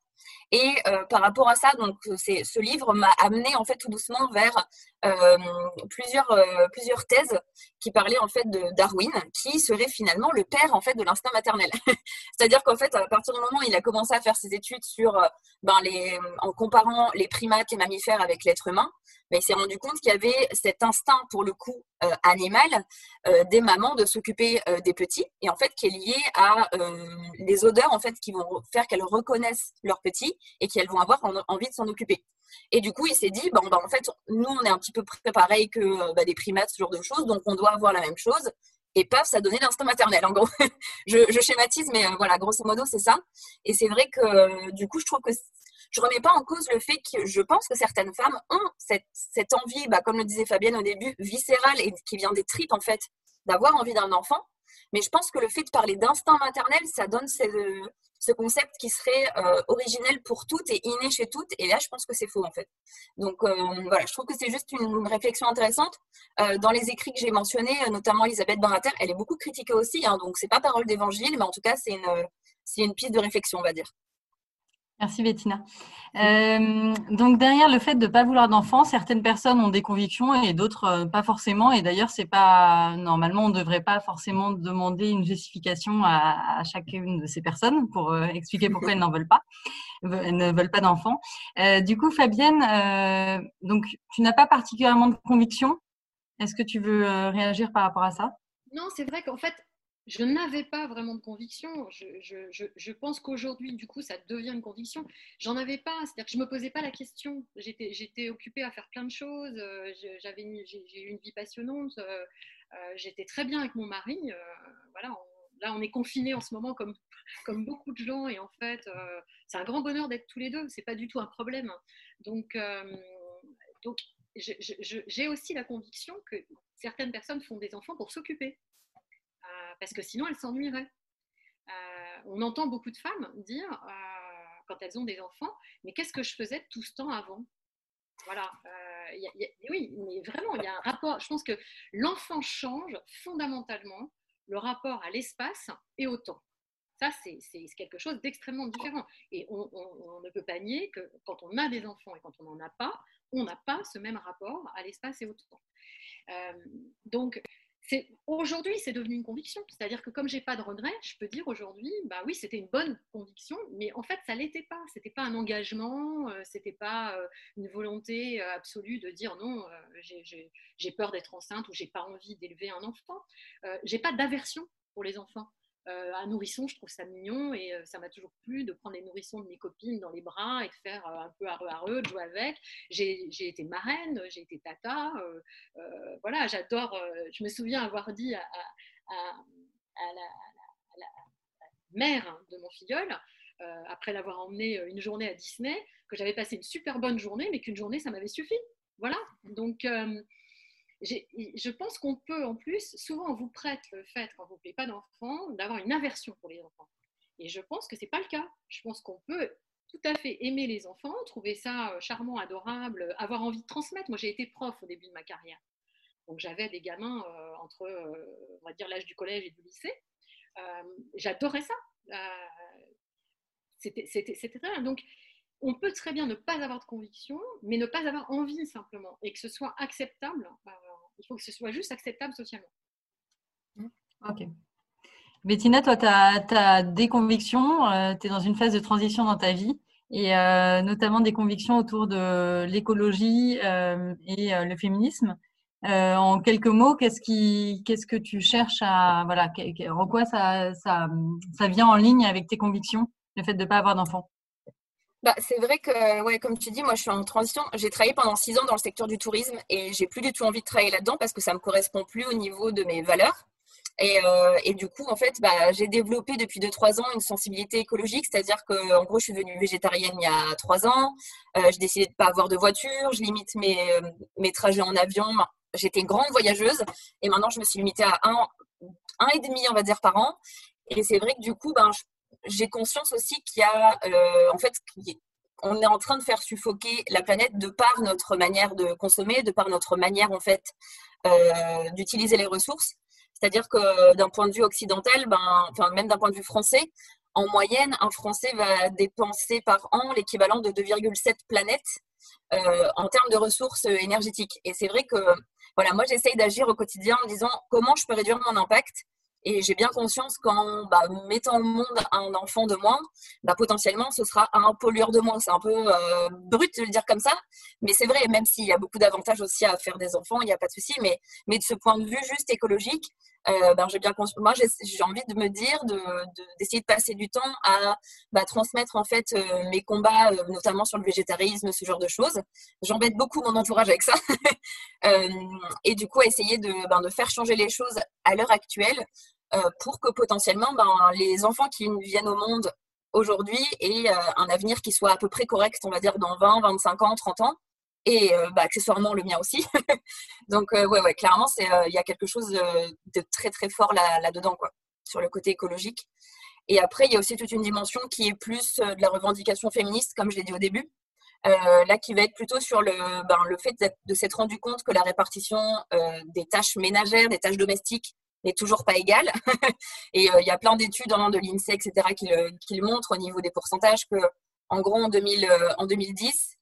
et euh, par rapport à ça, donc c'est ce livre m'a amené en fait tout doucement vers euh, plusieurs euh, plusieurs thèses qui parlaient en fait de Darwin, qui serait finalement le père en fait de l'instinct maternel. C'est-à-dire qu'en fait à partir du moment où il a commencé à faire ses études sur ben, les en comparant les primates et mammifères avec l'être humain, ben, il s'est rendu compte qu'il y avait cet instinct pour le coup animal des mamans de s'occuper des petits et en fait qui est lié à les odeurs en fait qui vont faire qu'elles reconnaissent leurs petits et qu'elles vont avoir envie de s'en occuper. Et du coup, il s'est dit, bon, bah, en fait, nous, on est un petit peu pareil que euh, bah, des primates, ce genre de choses, donc on doit avoir la même chose. Et paf, ça donnait l'instinct maternel, en gros. je, schématise, mais euh, voilà, grosso modo, c'est ça. Et c'est vrai que, euh, du coup, je trouve que je remets pas en cause le fait que je pense que certaines femmes ont cette, cette envie, bah, comme le disait Fabienne au début, viscérale et qui vient des tripes, en fait, d'avoir envie d'un enfant. Mais je pense que le fait de parler d'instinct maternel, ça donne ce concept qui serait euh, originel pour toutes et inné chez toutes. Et là, je pense que c'est faux en fait. Donc euh, voilà, je trouve que c'est juste une, réflexion intéressante. Euh, dans les écrits que j'ai mentionnés, notamment Elisabeth Barater, elle est beaucoup critiquée aussi. Hein, donc c'est pas parole d'évangile, mais en tout cas c'est une, une piste de réflexion, on va dire. Merci Bettina. Euh, donc derrière le fait de ne pas vouloir d'enfants, certaines personnes ont des convictions et d'autres euh, pas forcément. Et d'ailleurs, c'est pas normalement on ne devrait pas forcément demander une justification à, chacune de ces personnes pour euh, expliquer pourquoi elles n'en veulent pas, elles ne veulent pas d'enfants. du coup, Fabienne, donc tu n'as pas particulièrement de conviction. Est-ce que tu veux réagir par rapport à ça? Non, c'est vrai qu'en fait, je n'avais pas vraiment de conviction. Je, pense qu'aujourd'hui, du coup, ça devient une conviction. J'en avais pas, c'est-à-dire que je me posais pas la question. J'étais occupée à faire plein de choses. Euh, j'avais j'ai eu une vie passionnante. Euh, euh, j'étais très bien avec mon mari. voilà, là, on est confinés en ce moment comme, comme beaucoup de gens. Et en fait, c'est un grand bonheur d'être tous les deux. C'est pas du tout un problème. Donc, donc j'ai aussi la conviction que certaines personnes font des enfants pour s'occuper. Parce que sinon elles s'ennuieraient. on entend beaucoup de femmes dire, quand elles ont des enfants, mais qu'est-ce que je faisais tout ce temps avant? Voilà, oui, mais vraiment, il y a un rapport. Je pense que l'enfant change fondamentalement le rapport à l'espace et au temps. Ça, c'est quelque chose d'extrêmement différent. Et on, ne peut pas nier que quand on a des enfants et quand on n'en a pas, on n'a pas ce même rapport à l'espace et au temps. Euh, donc, aujourd'hui, c'est devenu une conviction. C'est-à-dire que comme j'ai pas de regret, je peux dire aujourd'hui, bah oui, c'était une bonne conviction, mais en fait, ça l'était pas. C'était pas un engagement, euh, c'était pas euh, une volonté absolue de dire non, j'ai peur d'être enceinte ou j'ai pas envie d'élever un enfant. j'ai pas d'aversion pour les enfants. Euh, un nourrisson, je trouve ça mignon et euh, ça m'a toujours plu de prendre les nourrissons de mes copines dans les bras et de faire euh, un peu areux areux, de jouer avec. J'ai été marraine, j'ai été tata. voilà, j'adore. je me souviens avoir dit à, la, mère de mon filleul, après l'avoir emmené une journée à Disney, que j'avais passé une super bonne journée, mais qu'une journée, ça m'avait suffi. Voilà. Donc, je pense qu'on peut en plus, souvent on vous prête le fait, quand vous ne voulez pas d'enfants, d'avoir une aversion pour les enfants. Et je pense que ce n'est pas le cas. Je pense qu'on peut tout à fait aimer les enfants, trouver ça euh, charmant, adorable, avoir envie de transmettre. Moi, j'ai été prof au début de ma carrière. Donc, j'avais des gamins euh, entre, euh, on va dire, l'âge du collège et du lycée. J'adorais ça. C'était très bien. Donc, on peut très bien ne pas avoir de conviction, mais ne pas avoir envie simplement, et que ce soit acceptable. Euh, il faut que ce soit juste acceptable socialement. Ok. Bettina, toi, tu as, des convictions, euh, tu es dans une phase de transition dans ta vie, et euh, notamment des convictions autour de l'écologie et le féminisme. en quelques mots, qu'est-ce, que tu cherches à. Voilà, en quoi ça, ça, vient en ligne avec tes convictions, le fait de ne pas avoir d'enfants bah, c'est vrai que, ouais, comme tu dis, moi je suis en transition. J'ai travaillé pendant six ans dans le secteur du tourisme et j'ai plus du tout envie de travailler là-dedans parce que ça me correspond plus au niveau de mes valeurs. Et, euh, et du coup, en fait, bah, j'ai développé depuis deux trois ans une sensibilité écologique, c'est-à-dire que, en gros, je suis devenue végétarienne il y a trois ans. Euh, j'ai décidé de pas avoir de voiture. Je limite mes, euh, mes trajets en avion. J'étais grande voyageuse et maintenant je me suis limitée à un, un et demi, on va dire, par an. Et c'est vrai que du coup, ben, je j'ai conscience aussi qu'il y a, euh, en fait, on est en train de faire suffoquer la planète de par notre manière de consommer, de par notre manière, en fait, euh, d'utiliser les ressources. C'est-à-dire que d'un point de vue occidental, ben, enfin, même d'un point de vue français, en moyenne, un Français va dépenser par an l'équivalent de 2,7 planètes euh, en termes de ressources énergétiques. Et c'est vrai que, voilà, moi, j'essaye d'agir au quotidien en disant comment je peux réduire mon impact et j'ai bien conscience qu'en bah, mettant au monde un enfant de moins, bah, potentiellement, ce sera un pollueur de moins. C'est un peu euh, brut de le dire comme ça, mais c'est vrai, même s'il y a beaucoup d'avantages aussi à faire des enfants, il n'y a pas de souci. Mais, mais de ce point de vue juste écologique, euh, ben, j'ai bien moi j'ai envie de me dire d'essayer de, passer du temps à bah, transmettre en fait euh, mes combats euh, notamment sur le végétarisme ce genre de choses. J'embête beaucoup mon entourage avec ça. Et du coup essayer de, ben, de faire changer les choses à l'heure actuelle pour que potentiellement ben, les enfants qui viennent au monde aujourd'hui aient un avenir qui soit à peu près correct on va dire dans 20 25 ans 30 ans et euh, bah, accessoirement le mien aussi. Donc euh, ouais, ouais, clairement, euh, il y a quelque chose de, très très fort là, dedans quoi, sur le côté écologique. Et après, il y a aussi toute une dimension qui est plus de la revendication féministe, comme je l'ai dit au début. là, qui va être plutôt sur le, ben, le fait de s'être rendu compte que la répartition des tâches ménagères, des tâches domestiques, n'est toujours pas égale. et il y a plein d'études hein, de l'INSEE, etc., qui le, qui le, montrent au niveau des pourcentages que, en gros, en, 2000, en 2010, euh,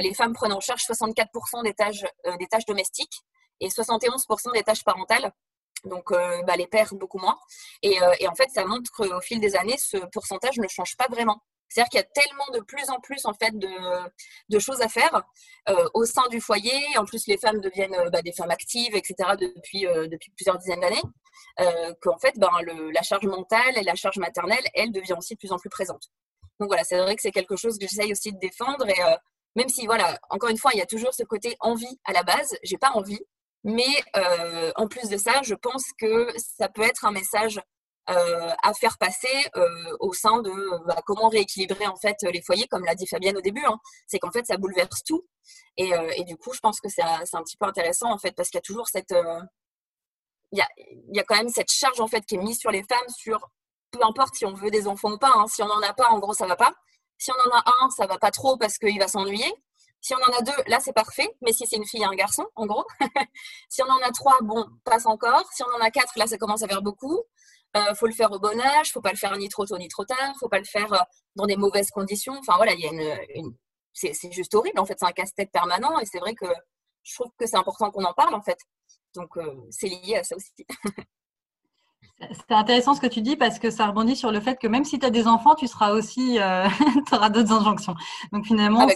les femmes prennent en charge 64% des tâches, euh, des tâches domestiques et 71% des tâches parentales. Donc, euh, bah, les pères, beaucoup moins. Et, en fait, ça montre qu'au fil des années, ce pourcentage ne change pas vraiment. C'est-à-dire qu'il y a tellement de plus en plus en fait de, choses à faire au sein du foyer. En plus, les femmes deviennent bah, des femmes actives, etc. depuis, depuis plusieurs dizaines d'années. Qu'en fait, ben, la charge mentale et la charge maternelle, elle devient aussi de plus en plus présente. Donc voilà, c'est vrai que c'est quelque chose que j'essaye aussi de défendre et même si, voilà, encore une fois, il y a toujours ce côté envie à la base. J'ai pas envie. Mais euh, en plus de ça, je pense que ça peut être un message euh, à faire passer euh, au sein de bah, comment rééquilibrer en fait les foyers, comme l'a dit Fabienne au début. Hein. C'est qu'en fait, ça bouleverse tout. Et, du coup, je pense que c'est un petit peu intéressant en fait, parce qu'il y a toujours cette quand même cette charge en fait qui est mise sur les femmes sur peu importe si on veut des enfants ou pas. Hein. Si on n'en a pas, en gros, ça va pas. Si on en a un, ça va pas trop parce qu'il va s'ennuyer. Si on en a deux, là, c'est parfait. Mais si c'est une fille et un garçon, en gros. si on en a trois, bon, passe encore. Si on en a quatre, là, ça commence à faire beaucoup. Euh, faut le faire au bon âge, faut pas le faire ni trop tôt ni trop tard, faut pas le faire euh, dans des mauvaises conditions. Enfin voilà, c'est juste horrible en fait, c'est un casse-tête permanent et c'est vrai que je trouve que c'est important qu'on en parle en fait. Donc euh, c'est lié à ça aussi. C'est intéressant ce que tu dis parce que ça rebondit sur le fait que même si tu as des enfants, tu seras aussi, euh, tu auras d'autres injonctions. Donc finalement, ah,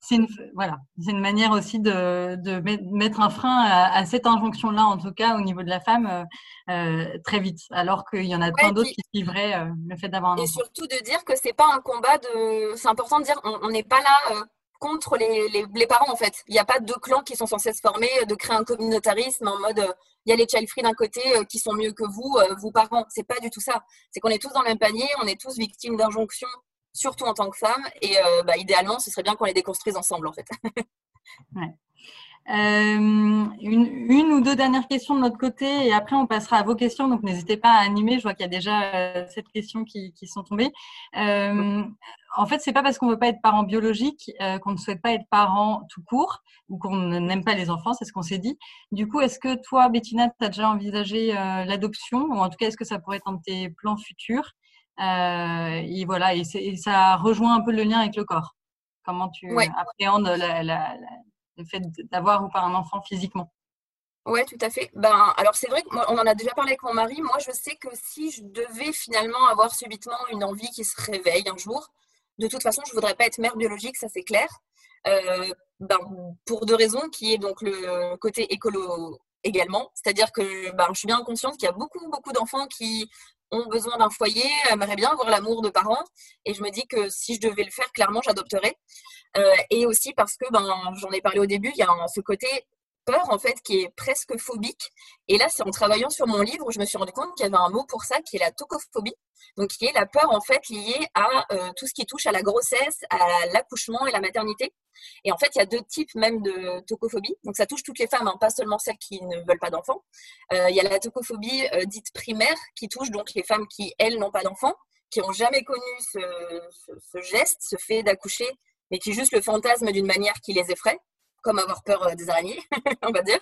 c'est une, voilà, une manière aussi de, de mettre un frein à, cette injonction-là, en tout cas au niveau de la femme, euh, euh très vite. Alors qu'il y en a plein d'autres qui suivraient euh, le fait d'avoir un enfant. Et surtout de dire que c'est pas un combat de. C'est important de dire, on n'est pas là contre les, les, parents en fait. Il n'y a pas deux clans qui sont censés se former, de créer un communautarisme en mode il y a les child free d'un côté euh, qui sont mieux que vous, euh, vous parents. C'est pas du tout ça. C'est qu'on est tous dans le même panier, on est tous victimes d'injonctions, surtout en tant que femmes. Et euh, bah, idéalement, ce serait bien qu'on les déconstruise ensemble en fait. Une, une, ou deux dernières questions de notre côté et après on passera à vos questions. Donc n'hésitez pas à animer. Je vois qu'il y a déjà cette question qui, qui sont tombées. Euh, en fait, c'est pas parce qu'on veut pas être parent biologique euh, qu'on ne souhaite pas être parent tout court ou qu'on n'aime pas les enfants, c'est ce qu'on s'est dit. Du coup, est-ce que toi, Bettina, tu as déjà envisagé euh, l'adoption ou en tout cas, est-ce que ça pourrait être un de tes plans futurs? Euh, Et voilà, et, ça rejoint un peu le lien avec le corps. Comment tu appréhendes le fait d'avoir ou pas un enfant physiquement Ouais, tout à fait. Ben, alors c'est vrai qu'on en a déjà parlé avec mon mari. Moi, je sais que si je devais finalement avoir subitement une envie qui se réveille un jour, de toute façon, je ne voudrais pas être mère biologique, ça c'est clair. Euh, ben, pour deux raisons, qui est donc le côté écolo également. C'est-à-dire que ben, je suis bien consciente qu'il y a beaucoup, beaucoup d'enfants qui ont besoin d'un foyer, aimeraient bien avoir l'amour de parents. Et je me dis que si je devais le faire, clairement, j'adopterais. Euh, et aussi parce que, ben, j'en ai parlé au début, il y a ce côté peur en fait qui est presque phobique. Et là, c'est en travaillant sur mon livre je me suis rendu compte qu'il y avait un mot pour ça qui est la tocophobie, donc qui est la peur en fait liée à euh, tout ce qui touche à la grossesse, à l'accouchement et la maternité. Et en fait, il y a deux types même de tocophobie. Donc ça touche toutes les femmes, hein, pas seulement celles qui ne veulent pas d'enfants. Euh, il y a la tocophobie euh, dite primaire qui touche donc les femmes qui elles n'ont pas d'enfants, qui ont jamais connu ce geste, ce fait d'accoucher, mais qui juste le fantasme d'une manière qui les effraie comme avoir peur euh, des araignées, on va dire.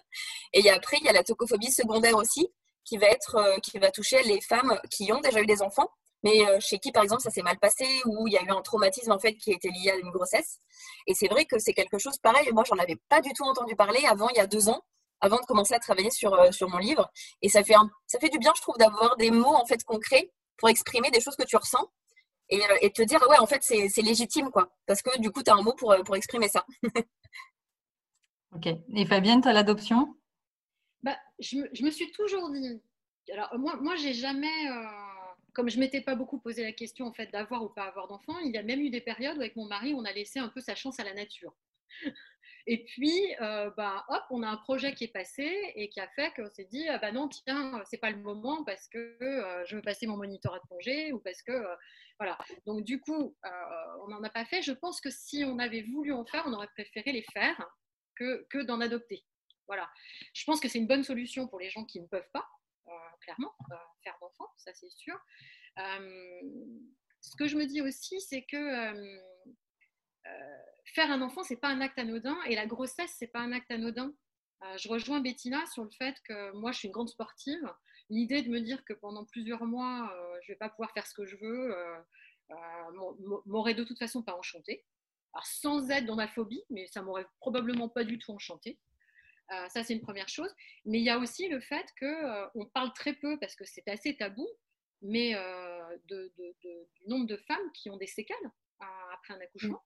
Et après, il y a la tocophobie secondaire aussi, qui va, être, euh, qui va toucher les femmes qui ont déjà eu des enfants, mais euh, chez qui, par exemple, ça s'est mal passé ou il y a eu un traumatisme en fait qui a été lié à une grossesse. Et c'est vrai que c'est quelque chose pareil. Moi, j'en avais pas du tout entendu parler avant, il y a deux ans, avant de commencer à travailler sur, sur mon livre. Et ça fait, ça fait du bien, je trouve, d'avoir des mots en fait concrets pour exprimer des choses que tu ressens et, et te dire, ouais, en fait, c'est légitime, quoi. Parce que du coup, tu as un mot pour, pour exprimer ça. Ok. Et Fabienne, tu as l'adoption? Bah, je, me suis toujours dit. Alors, moi, moi j'ai jamais. Euh, comme je m'étais pas beaucoup posé la question en fait d'avoir ou pas avoir d'enfants, il y a même eu des périodes où avec mon mari, on a laissé un peu sa chance à la nature. Et puis, euh, bah, hop, on a un projet qui est passé et qui a fait qu'on s'est dit, ah bah non, tiens, c'est pas le moment parce que euh, je veux passer mon monitorat de congé ou parce que, voilà. Donc, du coup, on n'en a pas fait. Je pense que si on avait voulu en faire, on aurait préféré les faire que, d'en adopter. Voilà. Je pense que c'est une bonne solution pour les gens qui ne peuvent pas, euh, clairement, euh, faire d'enfants, ça c'est sûr. Euh, ce que je me dis aussi, c'est que faire un enfant, c'est pas un acte anodin et la grossesse, c'est pas un acte anodin. je rejoins Bettina sur le fait que moi, je suis une grande sportive. L'idée de me dire que pendant plusieurs mois, je vais pas pouvoir faire ce que je veux, m'aurait de toute façon pas enchantée sans être dans ma phobie, mais ça m'aurait probablement pas du tout enchanté. Euh, ça, c'est une première chose. Mais il y a aussi le fait qu'on euh, parle très peu, parce que c'est assez tabou, mais euh, de, du nombre de femmes qui ont des séquelles après un accouchement,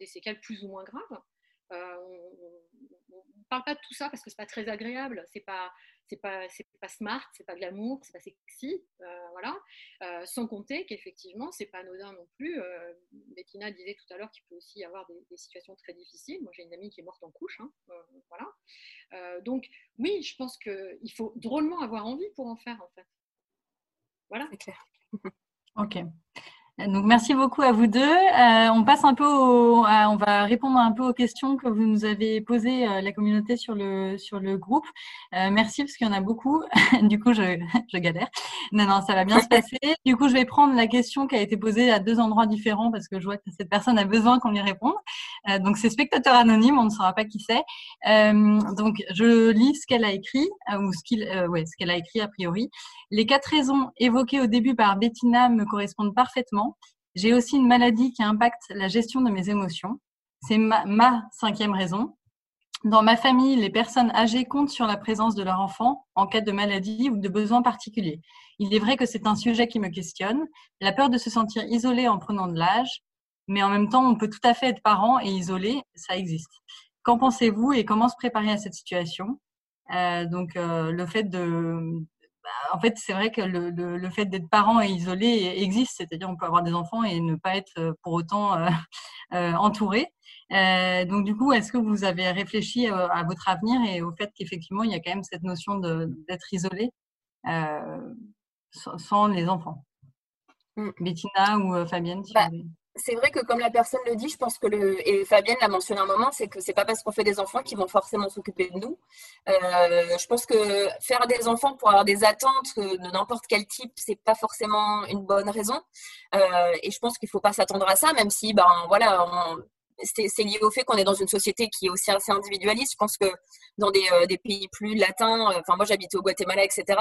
des séquelles plus ou moins graves. On ne parle pas de tout ça parce que c'est pas très agréable, c'est pas c'est pas c'est pas smart, c'est pas glamour, c'est pas sexy, euh, voilà. Euh, sans compter qu'effectivement c'est pas anodin non plus. Euh, Bettina disait tout à l'heure qu'il peut aussi y avoir des, situations très difficiles. Moi j'ai une amie qui est morte en couche, hein, voilà. donc oui, je pense qu'il faut drôlement avoir envie pour en faire en fait. Voilà. C'est clair. ok. Donc merci beaucoup à vous deux. Euh, on passe un peu, on va répondre un peu aux questions que vous nous avez posées euh, la communauté sur le sur le groupe. Euh, merci parce qu'il y en a beaucoup. du coup, je, je galère. Non non, ça va bien se passer. Du coup, je vais prendre la question qui a été posée à deux endroits différents parce que je vois que cette personne a besoin qu'on lui réponde. donc c'est spectateur anonyme, on ne saura pas qui c'est. donc je lis ce qu'elle a écrit ou ce qu'il, ouais, ce qu'elle a écrit a priori. Les quatre raisons évoquées au début par Bettina me correspondent parfaitement. J'ai aussi une maladie qui impacte la gestion de mes émotions. C'est ma, cinquième raison. Dans ma famille, les personnes âgées comptent sur la présence de leur enfant en cas de maladie ou de besoin particulier. Il est vrai que c'est un sujet qui me questionne. La peur de se sentir isolé en prenant de l'âge, mais en même temps, on peut tout à fait être parent et isolé, ça existe. Qu'en pensez-vous et comment se préparer à cette situation? Euh, Donc, euh, le fait de, en fait, c'est vrai que le, fait d'être parent et isolé existe, c'est-à-dire on peut avoir des enfants et ne pas être euh, pour autant euh, euh, entouré. donc du coup, est-ce que vous avez réfléchi à votre avenir et au fait qu'effectivement, il y a quand même cette notion d'être isolé sans, les enfants? Mmh. Bettina ou Fabienne bah, c'est vrai que comme la personne le dit, je pense que le et Fabienne l'a mentionné un moment, c'est que c'est pas parce qu'on fait des enfants qu'ils vont forcément s'occuper de nous. Euh, je pense que faire des enfants pour avoir des attentes de n'importe quel type, c'est pas forcément une bonne raison. Euh, et je pense qu'il faut pas s'attendre à ça, même si ben voilà, c'est lié au fait qu'on est dans une société qui est aussi assez individualiste. Je pense que dans des, euh, des pays plus latins, enfin moi j'habitais au Guatemala, etc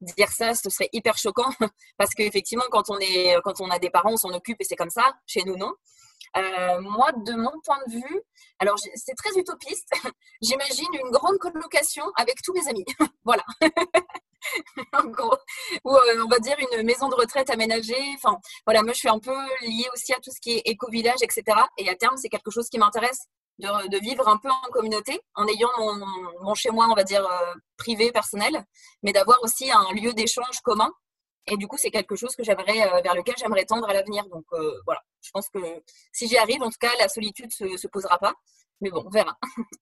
dire ça, ce serait hyper choquant parce qu'effectivement, quand on quand on a des parents, on s'en occupe et c'est comme ça. Chez nous, non. Euh, moi, de mon point de vue, alors c'est très utopiste. J'imagine une grande colocation avec tous mes amis. voilà. en gros, ou euh, on va dire une maison de retraite aménagée. Enfin, voilà, moi je suis un peu liée aussi à tout ce qui est éco-village, etc. Et à terme, c'est quelque chose qui m'intéresse de, vivre un peu en communauté, en ayant mon, chez-moi, on va dire, euh, privé, personnel, mais d'avoir aussi un lieu d'échange commun. Et du coup, c'est quelque chose que j'aimerais, euh, vers lequel j'aimerais tendre à l'avenir. Donc euh, voilà, je pense que si j'y arrive, en tout cas, la solitude ne se, posera pas. Mais bon, on verra.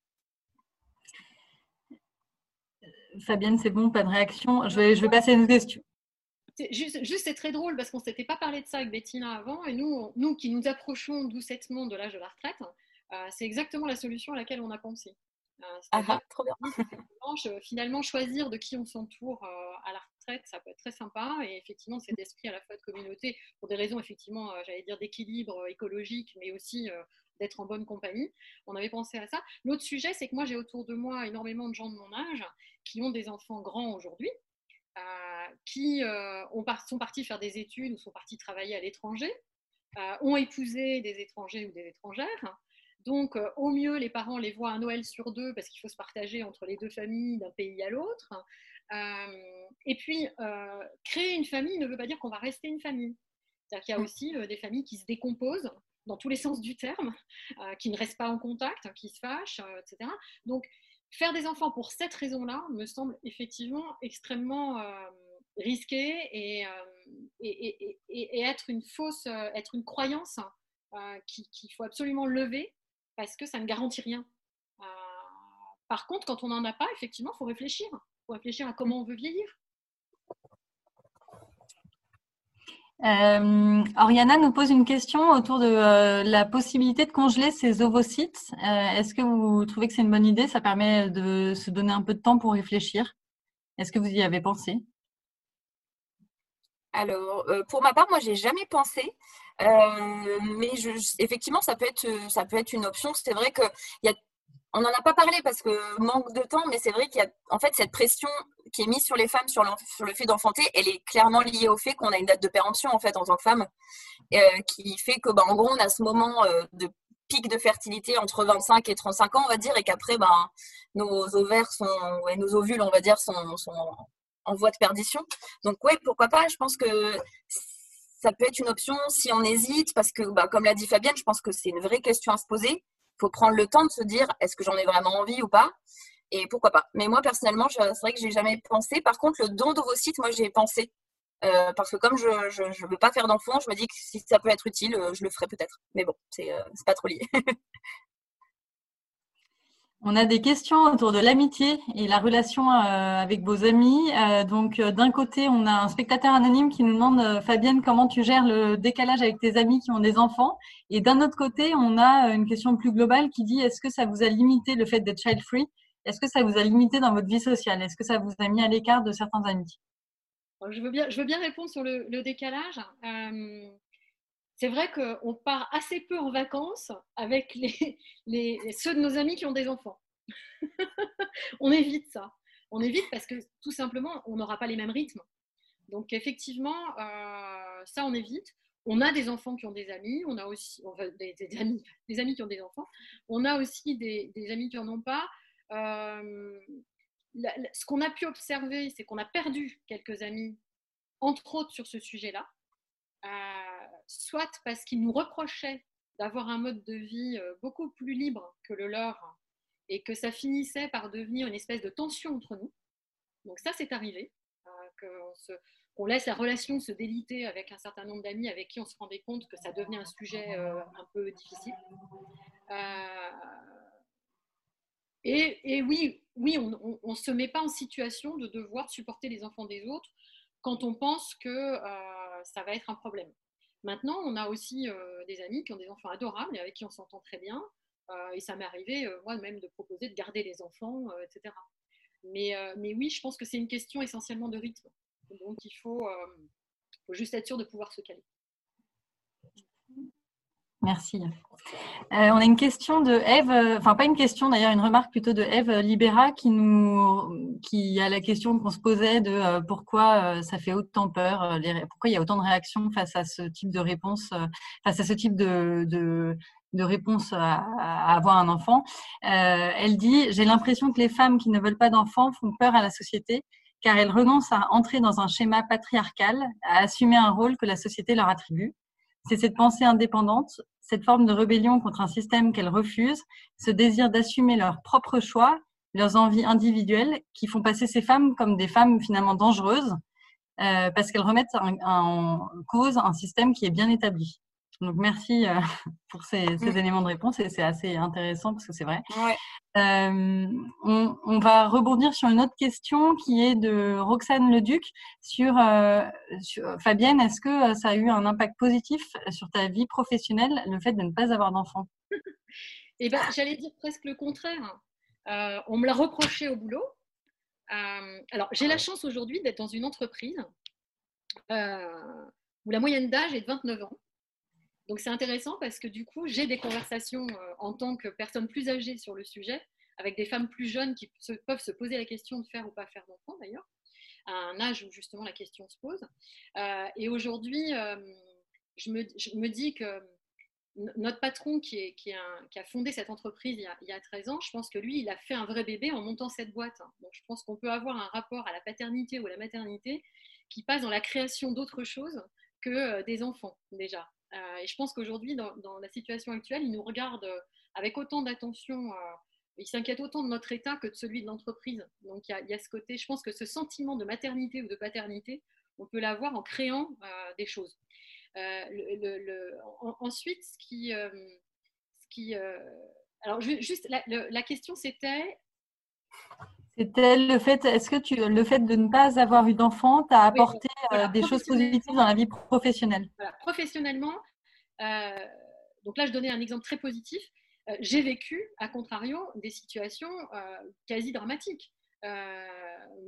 Fabienne, c'est bon, pas de réaction. Je vais, je vais passer à une question. Juste, juste c'est très drôle parce qu'on ne s'était pas parlé de ça avec Bettina avant. Et nous, nous qui nous approchons doucettement de l'âge de la retraite, euh, c'est exactement la solution à laquelle on a pensé. Euh, ah, ah, trop bien. finalement, choisir de qui on s'entoure euh, à la retraite, ça peut être très sympa. Et effectivement, cet esprit à la fois de communauté, pour des raisons, effectivement, j'allais dire d'équilibre écologique, mais aussi d'être en bonne compagnie. On avait pensé à ça. L'autre sujet, c'est que moi, j'ai autour de moi énormément de gens de mon âge qui ont des enfants grands aujourd'hui, qui ont sont partis faire des études ou sont partis travailler à l'étranger, ont épousé des étrangers ou des étrangères, donc, euh, au mieux, les parents les voient un Noël sur deux parce qu'il faut se partager entre les deux familles d'un pays à l'autre. Euh, et puis, euh, créer une famille ne veut pas dire qu'on va rester une famille. C'est-à-dire qu'il y a mm. aussi des familles qui se décomposent dans tous les sens du terme, qui ne restent pas en contact, qui se fâchent, etc. Donc, faire des enfants pour cette raison-là me semble effectivement extrêmement risqué et, et, être une fausse, être une croyance qu'il faut absolument lever parce que ça ne garantit rien. Euh, par contre, quand on n'en a pas, effectivement, il faut réfléchir. Il faut réfléchir à comment on veut vieillir. Euh, Oriana nous pose une question autour de euh, la possibilité de congeler ses ovocytes. Est-ce que vous trouvez que c'est une bonne idée? Ça permet de se donner un peu de temps pour réfléchir. Est-ce que vous y avez pensé? Alors, pour ma part, moi, j'ai jamais pensé. Euh, mais effectivement, ça peut être, ça peut être une option. C'est vrai que y a, on n'en a pas parlé parce que manque de temps, mais c'est vrai qu'il y a en fait cette pression qui est mise sur les femmes sur, sur le fait d'enfanter, elle est clairement liée au fait qu'on a une date de péremption en fait en tant que femme, euh, qui fait que bah, en gros on a ce moment euh, de pic de fertilité entre 25 et 35 ans, on va dire, et qu'après, ben, nos ovaires sont, et nos ovules, on va dire, sont, sont en voie de perdition. Donc, ouais, pourquoi pas Je pense que ça peut être une option si on hésite, parce que, bah, comme l'a dit Fabienne, je pense que c'est une vraie question à se poser. Il faut prendre le temps de se dire est-ce que j'en ai vraiment envie ou pas? Et pourquoi pas Mais moi, personnellement, c'est vrai que j'ai jamais pensé. Par contre, le don d'ovocytes, moi, j'ai pensé. Euh, parce que comme je ne veux pas faire d'enfant, je me dis que si ça peut être utile, euh, je le ferai peut-être. Mais bon, c'est euh, pas trop lié. On a des questions autour de l'amitié et la relation euh, avec vos amis. Euh, donc, euh, d'un côté, on a un spectateur anonyme qui nous demande, Fabienne, comment tu gères le décalage avec tes amis qui ont des enfants? Et d'un autre côté, on a une question plus globale qui dit, est-ce que ça vous a limité le fait d'être child-free? Est-ce que ça vous a limité dans votre vie sociale? Est-ce que ça vous a mis à l'écart de certains amis? Je veux, bien, je veux bien répondre sur le, décalage. C'est vrai qu'on part assez peu en vacances avec ceux de nos amis qui ont des enfants. on évite ça. On évite parce que tout simplement, on n'aura pas les mêmes rythmes. Donc effectivement, euh, ça, on évite. On a des enfants qui ont des amis, on a aussi des, amis, des amis qui ont des enfants. On a aussi des, amis qui n'en ont pas. Euh, ce qu'on a pu observer, c'est qu'on a perdu quelques amis, entre autres sur ce sujet-là, euh, soit parce qu'ils nous reprochaient d'avoir un mode de vie euh, beaucoup plus libre que le leur et que ça finissait par devenir une espèce de tension entre nous. Donc ça, c'est arrivé, euh, qu'on laisse la relation se déliter avec un certain nombre d'amis avec qui on se rendait compte que ça devenait un sujet un peu difficile. Et, oui, oui on ne se met pas en situation de devoir supporter les enfants des autres quand on pense que euh, ça va être un problème. Maintenant, on a aussi euh, des amis qui ont des enfants adorables et avec qui on s'entend très bien. Euh, et ça m'est arrivé, moi-même, de proposer de garder les enfants, etc. Mais, oui, je pense que c'est une question essentiellement de rythme. Donc, il faut juste être sûr de pouvoir se caler. Merci. Euh, on a une question de Eve, euh, enfin pas une question d'ailleurs, une remarque plutôt de Eve Libera qui nous, a la question qu'on se posait de euh, pourquoi ça fait autant peur, pourquoi il y a autant de réactions face à ce type de réponse, face à ce à, avoir un enfant. elle dit j'ai l'impression que les femmes qui ne veulent pas d'enfants font peur à la société car elles renoncent à entrer dans un schéma patriarcal, à assumer un rôle que la société leur attribue. C'est cette pensée indépendante, cette forme de rébellion contre un système qu'elles refusent, ce désir d'assumer leurs propres choix, leurs envies individuelles, qui font passer ces femmes comme des femmes finalement dangereuses, euh, parce qu'elles remettent en cause un système qui est bien établi. Donc merci euh, pour ces, mm. éléments de réponse et c'est assez intéressant parce que c'est vrai. Euh, on, va rebondir sur une autre question qui est de Roxane Leduc sur, euh, Fabienne. Est-ce que ça a eu un impact positif sur ta vie professionnelle le fait de ne pas avoir d'enfant? Eh ben, j'allais dire presque le contraire. on me l'a reproché au boulot. alors j'ai la chance aujourd'hui d'être dans une entreprise où la moyenne d'âge est de 29 ans. Donc c'est intéressant parce que du coup, j'ai des conversations euh, en tant que personne plus âgée sur le sujet, avec des femmes plus jeunes qui peuvent se poser la question de faire ou pas faire d'enfants d'ailleurs, à un âge où justement la question se pose. Euh, et aujourd'hui, euh, je, me, dis que notre patron qui, a fondé cette entreprise il y, a, 13 ans, je pense que lui, il a fait un vrai bébé en montant cette boîte. Donc je pense qu'on peut avoir un rapport à la paternité ou à la maternité qui passe dans la création d'autres choses que des enfants déjà. Euh, et je pense qu'aujourd'hui, dans, la situation actuelle, ils nous regardent euh, avec autant d'attention euh, ils s'inquiètent autant de notre état que de celui de l'entreprise. Donc il y, a ce côté, je pense que ce sentiment de maternité ou de paternité, on peut l'avoir en créant des choses. ensuite, ce qui, ce qui alors juste la, question c'était. C'était le fait, est-ce que tu, le fait de ne pas avoir eu d'enfant t'a apporté des choses positives dans la vie professionnelle? Professionnellement, euh, donc là, je donnais un exemple très positif. Euh, j'ai vécu, à contrario, des situations euh, quasi dramatiques.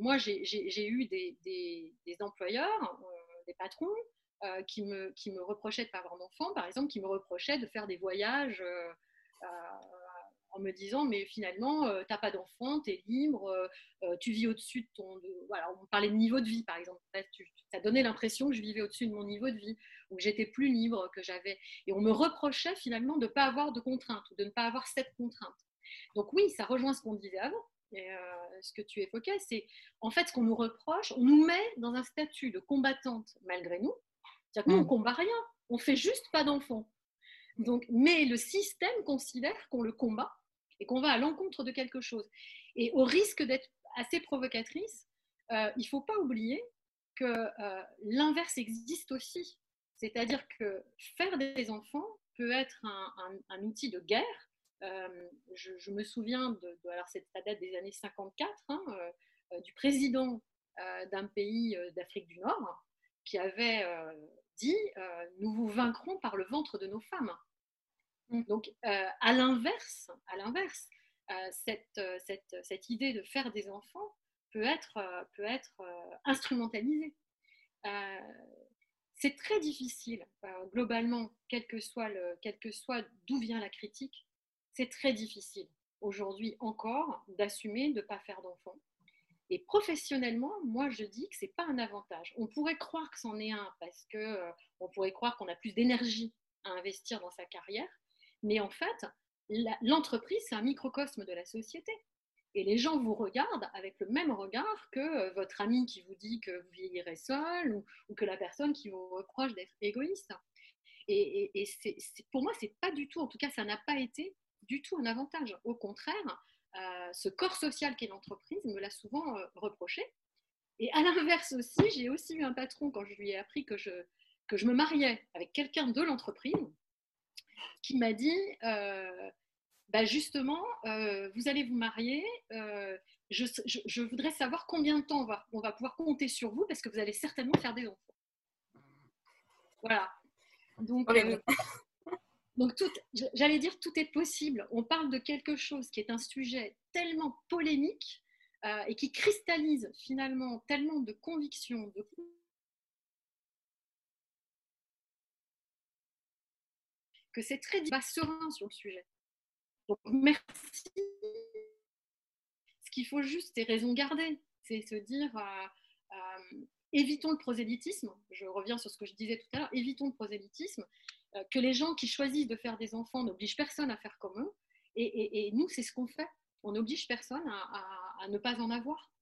moi, j'ai eu des, des employeurs, des patrons, qui, me, qui me reprochaient de ne pas avoir d'enfants, par exemple, qui me reprochaient de faire des voyages en me disant mais finalement euh, tu n'as pas d'enfant, tu es libre, euh, euh, tu vis au-dessus de ton... voilà, on parlait de niveau de vie par exemple. Ça donnait l'impression que je vivais au-dessus de mon niveau de vie, ou que j'étais plus libre, que j'avais... Et on me reprochait finalement de ne pas avoir de contraintes, ou de ne pas avoir cette contrainte. Donc oui, ça rejoint ce qu'on disait avant. Et ce que tu évoquais, c'est en fait ce qu'on nous reproche, on nous met dans un statut de combattante malgré nous. C'est-à-dire que nous, on ne mm. combat rien, on fait juste pas d'enfants. Donc, mais le système considère qu'on le combat et qu'on va à l'encontre de quelque chose. Et au risque d'être assez provocatrice, euh, il ne faut pas oublier que euh, l'inverse existe aussi. C'est-à-dire que faire des enfants peut être un, outil de guerre je, me souviens de, alors ça date des années 54, hein, du président d'un pays d'Afrique du Nord qui avait dit nous vous vaincrons par le ventre de nos femmes. Mmh. Donc à l'inverse, à l'inverse, cette, cette, cette, idée de faire des enfants peut être, instrumentalisée. c'est très difficile, globalement, quel que soit, quel que soit d'où vient la critique, c'est très difficile aujourd'hui encore d'assumer de ne pas faire d'enfants. Et professionnellement, moi, je dis que ce n'est pas un avantage. On pourrait croire que c'en est un parce qu'on euh, on pourrait croire qu'on a plus d'énergie à investir dans sa carrière. Mais en fait, l'entreprise, c'est un microcosme de la société. Et les gens vous regardent avec le même regard que euh, votre ami qui vous dit que vous vieillirez seul ou, que la personne qui vous reproche d'être égoïste. Et, pour moi, c'est pas du tout, en tout cas, ça n'a pas été du tout un avantage. Au contraire, euh, ce corps social qu'est l'entreprise me l'a souvent euh, reproché. Et à l'inverse aussi, j'ai aussi eu un patron quand je lui ai appris que je, que je me mariais avec quelqu'un de l'entreprise qui m'a dit euh, bah justement, vous allez vous marier. Je, je, voudrais savoir combien de temps on va, on va pouvoir compter sur vous parce que vous allez certainement faire des enfants. Voilà. Donc, donc, j'allais dire, tout est possible. On parle de quelque chose qui est un sujet tellement polémique euh, et qui cristallise finalement tellement de convictions, de que c'est très serein sur le sujet. Donc, merci. Ce qu'il faut juste, c'est raison garder. C'est se dire, euh, euh, évitons le prosélytisme. Je reviens sur ce que je disais tout à l'heure, évitons le prosélytisme euh, que les gens qui choisissent de faire des enfants n'obligent personne à faire comme eux. Et, nous, c'est ce qu'on fait. On n'oblige personne à, ne pas en avoir.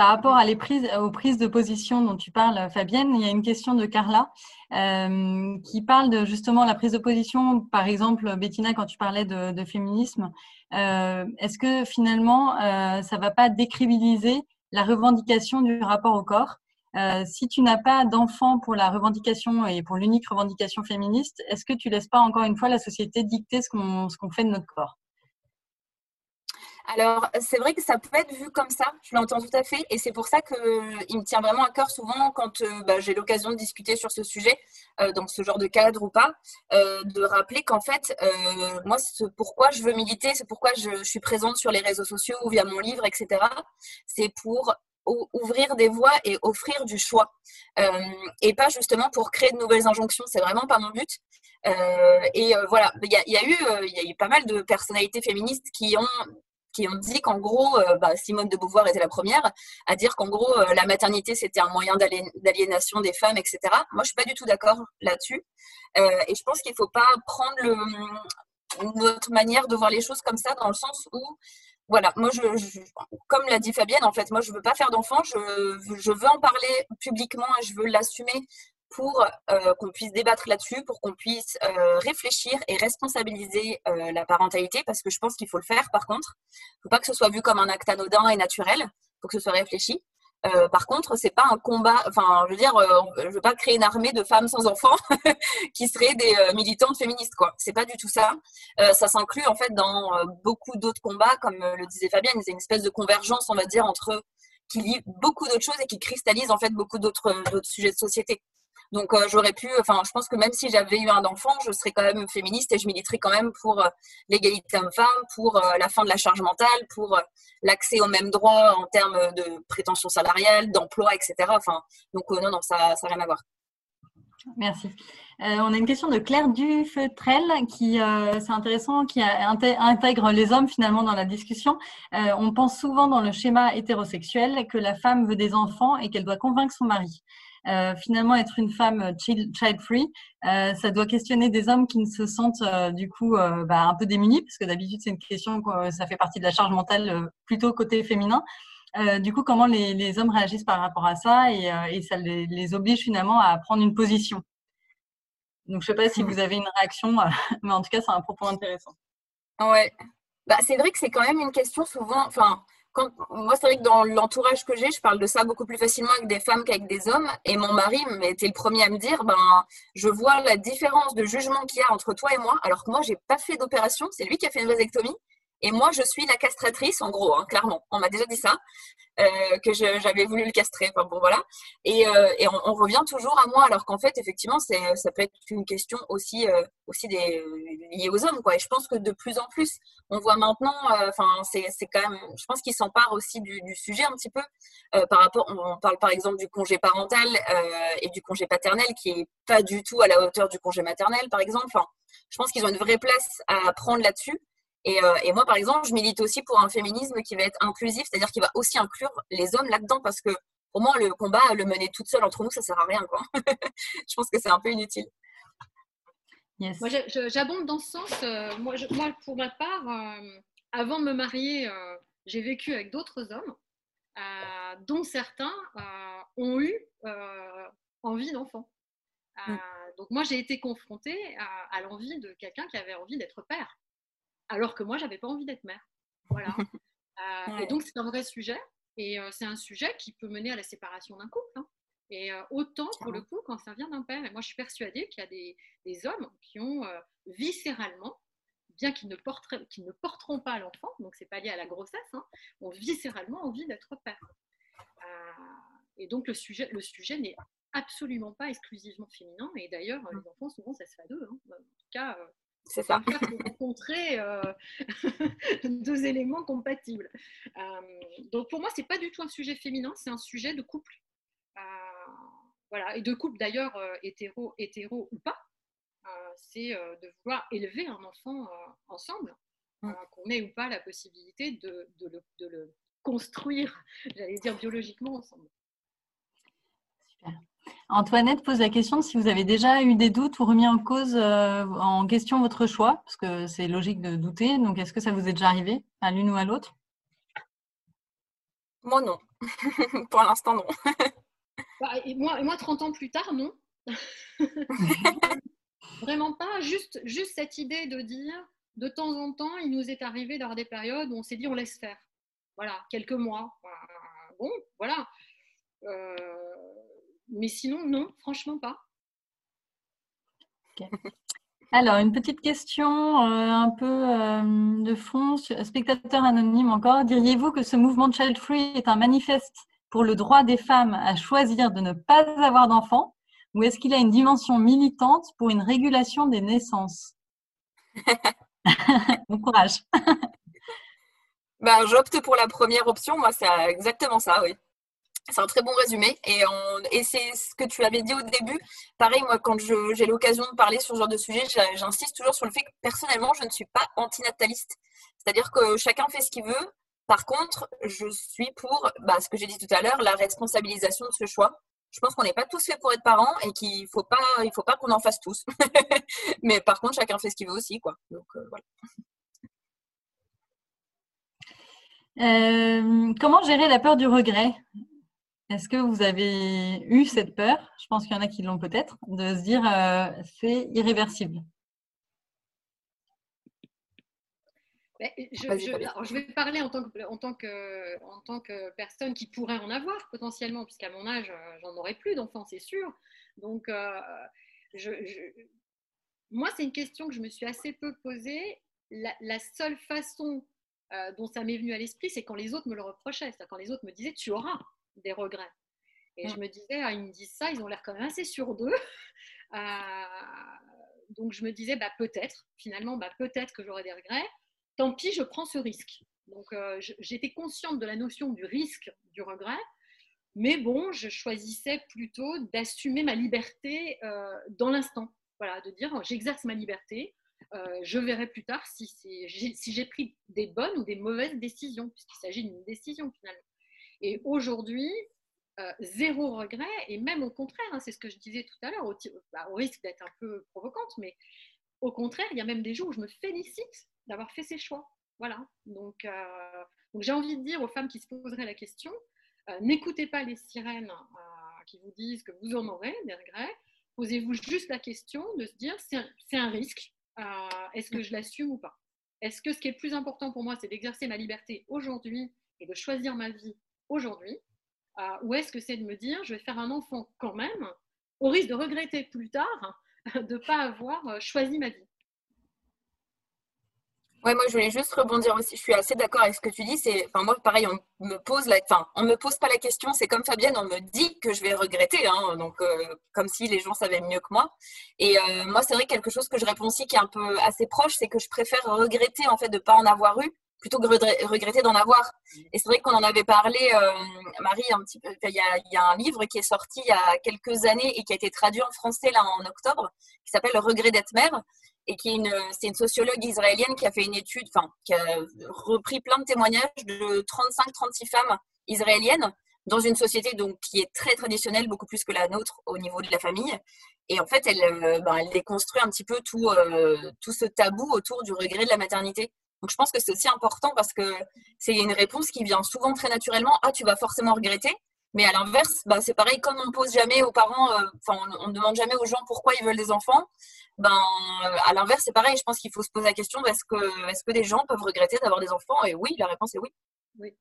Par rapport à les prises, aux prises de position dont tu parles, Fabienne, il y a une question de Carla euh, qui parle de justement la prise de position. Par exemple, Bettina, quand tu parlais de, féminisme, euh, est-ce que finalement, ça ne va pas décribiliser la revendication du rapport au corps? Euh, si tu n'as pas d'enfant pour la revendication et pour l'unique revendication féministe, est-ce que tu laisses pas encore une fois la société dicter ce qu'on fait de notre corps? Alors, c'est vrai que ça peut être vu comme ça, je l'entends tout à fait, et c'est pour ça qu'il me tient vraiment à cœur souvent quand euh, bah, j'ai l'occasion de discuter sur ce sujet, euh, dans ce genre de cadre ou pas, de rappeler qu'en fait, moi, pourquoi je veux militer, c'est pourquoi je, suis présente sur les réseaux sociaux ou via mon livre, etc. C'est pour ouvrir des voies et offrir du choix. Euh, et pas justement pour créer de nouvelles injonctions, c'est vraiment pas mon but. Euh, et euh, voilà, il y y a eu pas mal de personnalités féministes qui ont qui ont dit qu'en gros, bah, Simone de Beauvoir était la première à dire qu'en gros, la maternité, c'était un moyen d'aliénation des femmes, etc. Moi, je suis pas du tout d'accord là-dessus. et je pense qu'il faut pas prendre le, notre manière de voir les choses comme ça, dans le sens où voilà, moi, je, comme l'a dit Fabienne, en fait, moi, je veux pas faire d'enfant, je, veux en parler publiquement et je veux l'assumer pour euh, qu'on puisse débattre là-dessus, pour qu'on puisse euh, réfléchir et responsabiliser euh, la parentalité, parce que je pense qu'il faut le faire, par contre. Il ne faut pas que ce soit vu comme un acte anodin et naturel, il faut que ce soit réfléchi. Par contre, c'est pas un combat. Enfin, je veux dire, je veux pas créer une armée de femmes sans enfants qui seraient des militantes féministes, quoi. C'est pas du tout ça. ça s'inclut en fait dans beaucoup d'autres combats, comme le disait Fabienne. C'est une espèce de convergence, on va dire, entre qui lie beaucoup d'autres choses et qui cristallise en fait beaucoup d'autres sujets de société. Donc euh, j'aurais pu, enfin je pense que même si j'avais eu un enfant, je serais quand même féministe et je militerais quand même pour euh, l'égalité homme-femme, pour euh, la fin de la charge mentale, pour l'accès aux mêmes droits en termes de prétention salariale, d'emploi, etc. Donc non, non, ça n'a rien à voir. Merci. on a une question de Claire Dufetrel qui, c'est intéressant, qui intègre les hommes finalement dans la discussion. on pense souvent dans le schéma hétérosexuel que la femme veut des enfants et qu'elle doit convaincre son mari. Euh, finalement, être une femme child-free, euh, ça doit questionner des hommes qui ne se sentent euh, du coup bah, un peu démunis, parce que d'habitude, c'est une question, ça fait partie de la charge mentale plutôt côté féminin. du coup, comment les, hommes réagissent par rapport à ça et, ça les, oblige finalement à prendre une position. Donc, je ne sais pas si vous avez une réaction, mais en tout cas, c'est un propos intéressant. Ouais, bah, c'est vrai que c'est quand même une question souvent. Enfin, moi, c'est vrai que dans l'entourage que j'ai, je parle de ça beaucoup plus facilement avec des femmes qu'avec des hommes. Et mon mari était le premier à me dire, ben, je vois la différence de jugement qu'il y a entre toi et moi, alors que moi, j'ai pas fait d'opération. C'est lui qui a fait une vasectomie. Et moi, je suis la castratrice, en gros, hein, clairement. On m'a déjà dit ça, euh, que j'avais voulu le castrer. Enfin bon, voilà. Et, euh, on, revient toujours à moi, alors qu'en fait, effectivement, ça peut être une question aussi, euh, aussi des, liée aux hommes, quoi. Et je pense que de plus en plus, on voit maintenant, enfin, c'est quand même, je pense qu'ils s'emparent aussi du, sujet un petit peu. par rapport, on parle par exemple du congé parental et du congé paternel, qui est pas du tout à la hauteur du congé maternel, par exemple. Je pense qu'ils ont une vraie place à prendre là-dessus. Euh, et, moi, par exemple, je milite aussi pour un féminisme qui va être inclusif, c'est-à-dire qui va aussi inclure les hommes là-dedans, parce que pour moi, le combat, le mener toute seule entre nous, ça sert à rien. Quoi. je pense que c'est un peu inutile. Moi, j'abonde dans ce sens. Euh, moi, pour ma part, euh, avant de me marier, j'ai vécu avec d'autres hommes, dont certains ont eu envie d'enfant. Mm. Donc moi, j'ai été confrontée à l'envie de quelqu'un qui avait envie d'être père alors que moi, j'avais pas envie d'être mère. Voilà. Euh, et donc, c'est un vrai sujet. Et euh, c'est un sujet qui peut mener à la séparation d'un couple. Hein. Et euh, autant, pour le coup, quand ça vient d'un père. Et moi, je suis persuadée qu'il y a des, hommes qui ont viscéralement, bien qu'ils ne, ne, porteront pas l'enfant, donc c'est pas lié à la grossesse, hein, ont viscéralement envie d'être père. et donc, le sujet, le sujet n'est absolument pas exclusivement féminin. Et d'ailleurs, les enfants, souvent, ça se fait à deux. Hein. En tout cas, c'est ça. rencontrer euh, deux éléments compatibles. Euh, donc pour moi, c'est pas du tout un sujet féminin, c'est un sujet de couple. Euh, voilà, et de couple d'ailleurs hétéro, hétéro ou pas. c'est de vouloir élever un enfant ensemble, mm. qu'on ait ou pas la possibilité de, le, de le construire, j'allais dire biologiquement ensemble. Super. Antoinette pose la question si vous avez déjà eu des doutes ou remis en cause, euh, en question votre choix, parce que c'est logique de douter. Donc, est-ce que ça vous est déjà arrivé à l'une ou à l'autre? Moi, non. Pour l'instant, non. Bah, et moi, moi, 30 ans plus tard, non. Vraiment pas. Juste, juste cette idée de dire, de temps en temps, il nous est arrivé d'avoir des périodes où on s'est dit, on laisse faire. Voilà, quelques mois. Bon, voilà. Euh, mais sinon, non, franchement pas. Alors, une petite question euh, un peu euh, de fond, spectateur anonyme encore. Diriez-vous que ce mouvement Child Free est un manifeste pour le droit des femmes à choisir de ne pas avoir d'enfants? Ou est-ce qu'il a une dimension militante pour une régulation des naissances? Bon courage. ben, J'opte pour la première option. Moi, c'est exactement ça, oui. C'est un très bon résumé. Et, c'est ce que tu avais dit au début. Pareil, moi, quand j'ai l'occasion de parler sur ce genre de sujet, j'insiste toujours sur le fait que personnellement, je ne suis pas antinataliste. C'est-à-dire que chacun fait ce qu'il veut. Par contre, je suis pour bah, ce que j'ai dit tout à l'heure, la responsabilisation de ce choix. Je pense qu'on n'est pas tous faits pour être parents et qu'il ne faut pas, il faut pas qu'on en fasse tous. Mais par contre, chacun fait ce qu'il veut aussi. Quoi. Donc, euh, voilà. Euh, comment gérer la peur du regret? Est-ce que vous avez eu cette peur, je pense qu'il y en a qui l'ont peut-être, de se dire euh, c'est irréversible ben, je, vais parler en tant, que, en, tant que, en tant que personne qui pourrait en avoir potentiellement, puisqu'à mon âge, euh, j'en aurais plus d'enfants, c'est sûr. Donc, euh, moi, c'est une question que je me suis assez peu posée. La, seule façon dont ça m'est venu à l'esprit, c'est quand les autres me le reprochaient. C'est-à-dire quand les autres me disaient, tu auras des regrets. Et je me disais, ah, ils me disent ça, ils ont l'air quand même assez sûrs d'eux. Euh, donc je me disais, bah, peut-être, finalement, bah, peut-être que j'aurai des regrets. Tant pis, je prends ce risque. Donc euh, j'étais consciente de la notion du risque du regret. Mais bon, je choisissais plutôt d'assumer ma liberté euh, dans l'instant. Voilà, de dire j'exerce ma liberté, je verrai plus tard si, si j'ai pris des bonnes ou des mauvaises décisions, puisqu'il s'agit d'une décision finalement. Et aujourd'hui, euh, zéro regret, et même au contraire, hein, c'est ce que je disais tout à l'heure, au, bah, au, risque d'être un peu provocante, mais au contraire, il y a même des jours où je me félicite d'avoir fait ces choix. Voilà. Donc, euh, j'ai envie de dire aux femmes qui se poseraient la question, euh, n'écoutez pas les sirènes qui vous disent que vous en aurez des regrets. Posez-vous juste la question de se dire, c'est un, un, risque. Est-ce que je l'assume ou pas? Est-ce que ce qui est plus important pour moi, c'est d'exercer ma liberté aujourd'hui et de choisir ma vie aujourd'hui Ou est-ce que c'est de me dire, je vais faire un enfant quand même, au risque de regretter plus tard de ne pas avoir choisi ma vie Ouais, moi je voulais juste rebondir aussi. Je suis assez d'accord avec ce que tu dis. C'est, enfin moi pareil, on me pose la, enfin on me pose pas la question. C'est comme Fabienne, on me dit que je vais regretter. Hein, donc euh, comme si les gens savaient mieux que moi. Et euh, moi c'est vrai quelque chose que je réponds aussi qui est un peu assez proche, c'est que je préfère regretter en fait de pas en avoir eu plutôt que regretter d'en avoir. Et c'est vrai qu'on en avait parlé, euh, Marie, un petit peu. Il y, a, un livre qui est sorti il y a quelques années et qui a été traduit en français là en octobre, qui s'appelle Regret d'être mère et qui est une, c'est une sociologue israélienne qui a fait une étude, enfin, qui a repris plein de témoignages de 35-36 femmes israéliennes dans une société donc qui est très traditionnelle, beaucoup plus que la nôtre au niveau de la famille. Et en fait, elle, euh, ben, elle déconstruit un petit peu tout, euh, tout ce tabou autour du regret de la maternité. Donc je pense que c'est aussi important parce que c'est une réponse qui vient souvent très naturellement. Ah, tu vas forcément regretter. Mais à l'inverse, bah, c'est pareil, comme on ne pose jamais aux parents, euh, enfin, on ne demande jamais aux gens pourquoi ils veulent des enfants, ben, à l'inverse, c'est pareil. Je pense qu'il faut se poser la question est-ce que, est-ce que des gens peuvent regretter d'avoir des enfants? Et oui, la réponse est oui. Oui.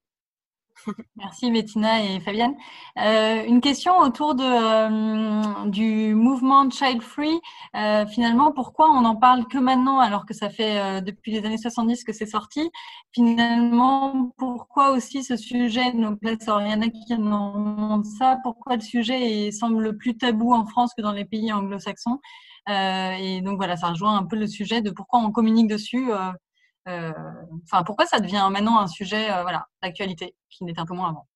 Merci Bettina et Fabienne. Euh, une question autour de, euh, du mouvement Child Free. Euh, finalement, pourquoi on n'en parle que maintenant alors que ça fait depuis les années 70 que c'est sorti? Finalement, pourquoi aussi ce sujet, donc là, il y en a qui demandent ça, pourquoi le sujet semble plus tabou en France que dans les pays anglo-saxons? Et donc voilà, ça rejoint un peu le sujet de pourquoi on communique dessus euh, enfin, pourquoi ça devient maintenant un sujet euh, voilà, d'actualité qui n'était un peu moins avant?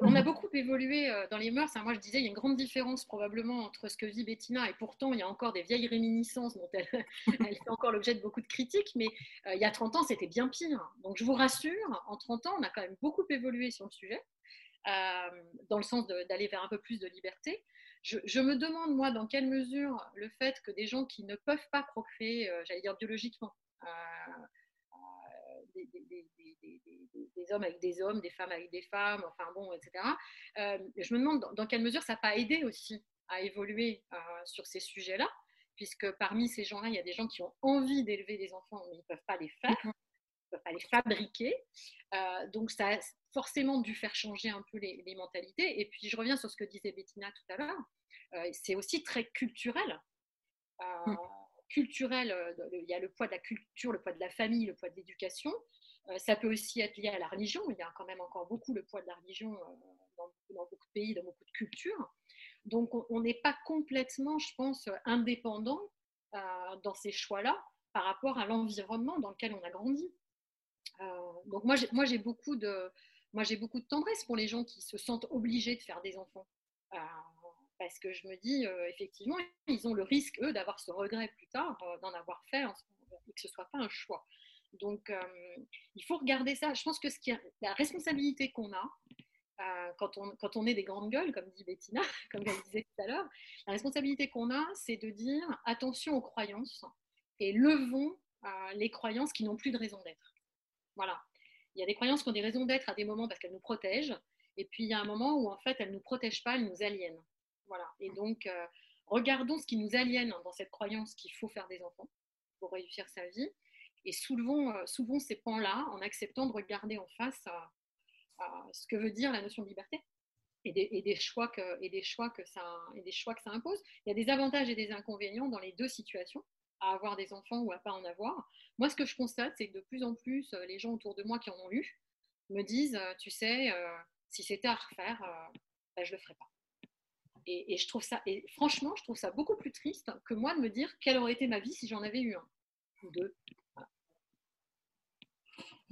On a beaucoup évolué euh, dans les mœurs. Moi, je disais, il y a une grande différence probablement entre ce que vit Bettina et pourtant, il y a encore des vieilles réminiscences dont elle, elle fait encore l'objet de beaucoup de critiques. Mais il y a 30 ans, c'était bien pire. Donc, je vous rassure, en 30 ans, on a quand même beaucoup évolué sur le sujet, dans le sens d'aller vers un peu plus de liberté je, me demande, moi, dans quelle mesure le fait que des gens qui ne peuvent pas procréer, euh, j'allais dire biologiquement, euh, euh, des, hommes avec des hommes, des femmes avec des femmes, enfin bon, etc., je me demande dans, quelle mesure ça n'a pas aidé aussi à évoluer sur ces sujets-là, puisque parmi ces gens-là, il y a des gens qui ont envie d'élever des enfants, mais ils ne peuvent pas les faire, ils ne peuvent pas les fabriquer. donc ça, forcément dû faire changer un peu les, mentalités. Et puis, je reviens sur ce que disait Bettina tout à l'heure. Euh, c'est aussi très culturel. Euh, mm. Culturel, euh, il y a le poids de la culture, le poids de la famille, le poids de l'éducation. ça peut aussi être lié à la religion. Il y a quand même encore beaucoup le poids de la religion dans, beaucoup de pays, dans beaucoup de cultures. Donc, on n'est pas complètement, je pense, indépendant dans ces choix-là par rapport à l'environnement dans lequel on a grandi. donc, moi, j'ai beaucoup de moi, j'ai beaucoup de tendresse pour les gens qui se sentent obligés de faire des enfants. Euh, parce que je me dis, euh, effectivement, ils ont le risque, eux, d'avoir ce regret plus tard, euh, d'en avoir fait, et que ce ne soit pas un choix. Donc, il faut regarder ça. Je pense que ce qui la responsabilité qu'on a, quand, on, quand on est des grandes gueules, comme dit Bettina, comme elle disait tout à l'heure, la responsabilité qu'on a, c'est de dire attention aux croyances et levons les croyances qui n'ont plus de raison d'être. Voilà. Il y a des croyances qui ont des raisons d'être à des moments parce qu'elles nous protègent. Et puis il y a un moment où en fait elles ne nous protègent pas, elles nous aliènent. Voilà. Et donc euh, regardons ce qui nous aliène dans cette croyance qu'il faut faire des enfants pour réussir sa vie. Et soulevons, euh, souvent ces pans-là en acceptant de regarder en face ce que veut dire la notion de liberté et des, et des, choix, que, et des, choix, que ça, et des choix que ça impose. Il y a des avantages et des inconvénients dans les deux situations à avoir des enfants ou à pas en avoir. Moi, ce que je constate, c'est que de plus en plus, euh, les gens autour de moi qui en ont eu me disent, euh, tu sais, euh, si c'était à refaire, ben, je le ferais pas. Et, je trouve ça, et franchement, je trouve ça beaucoup plus triste que moi de me dire quelle aurait été ma vie si j'en avais eu un ou deux.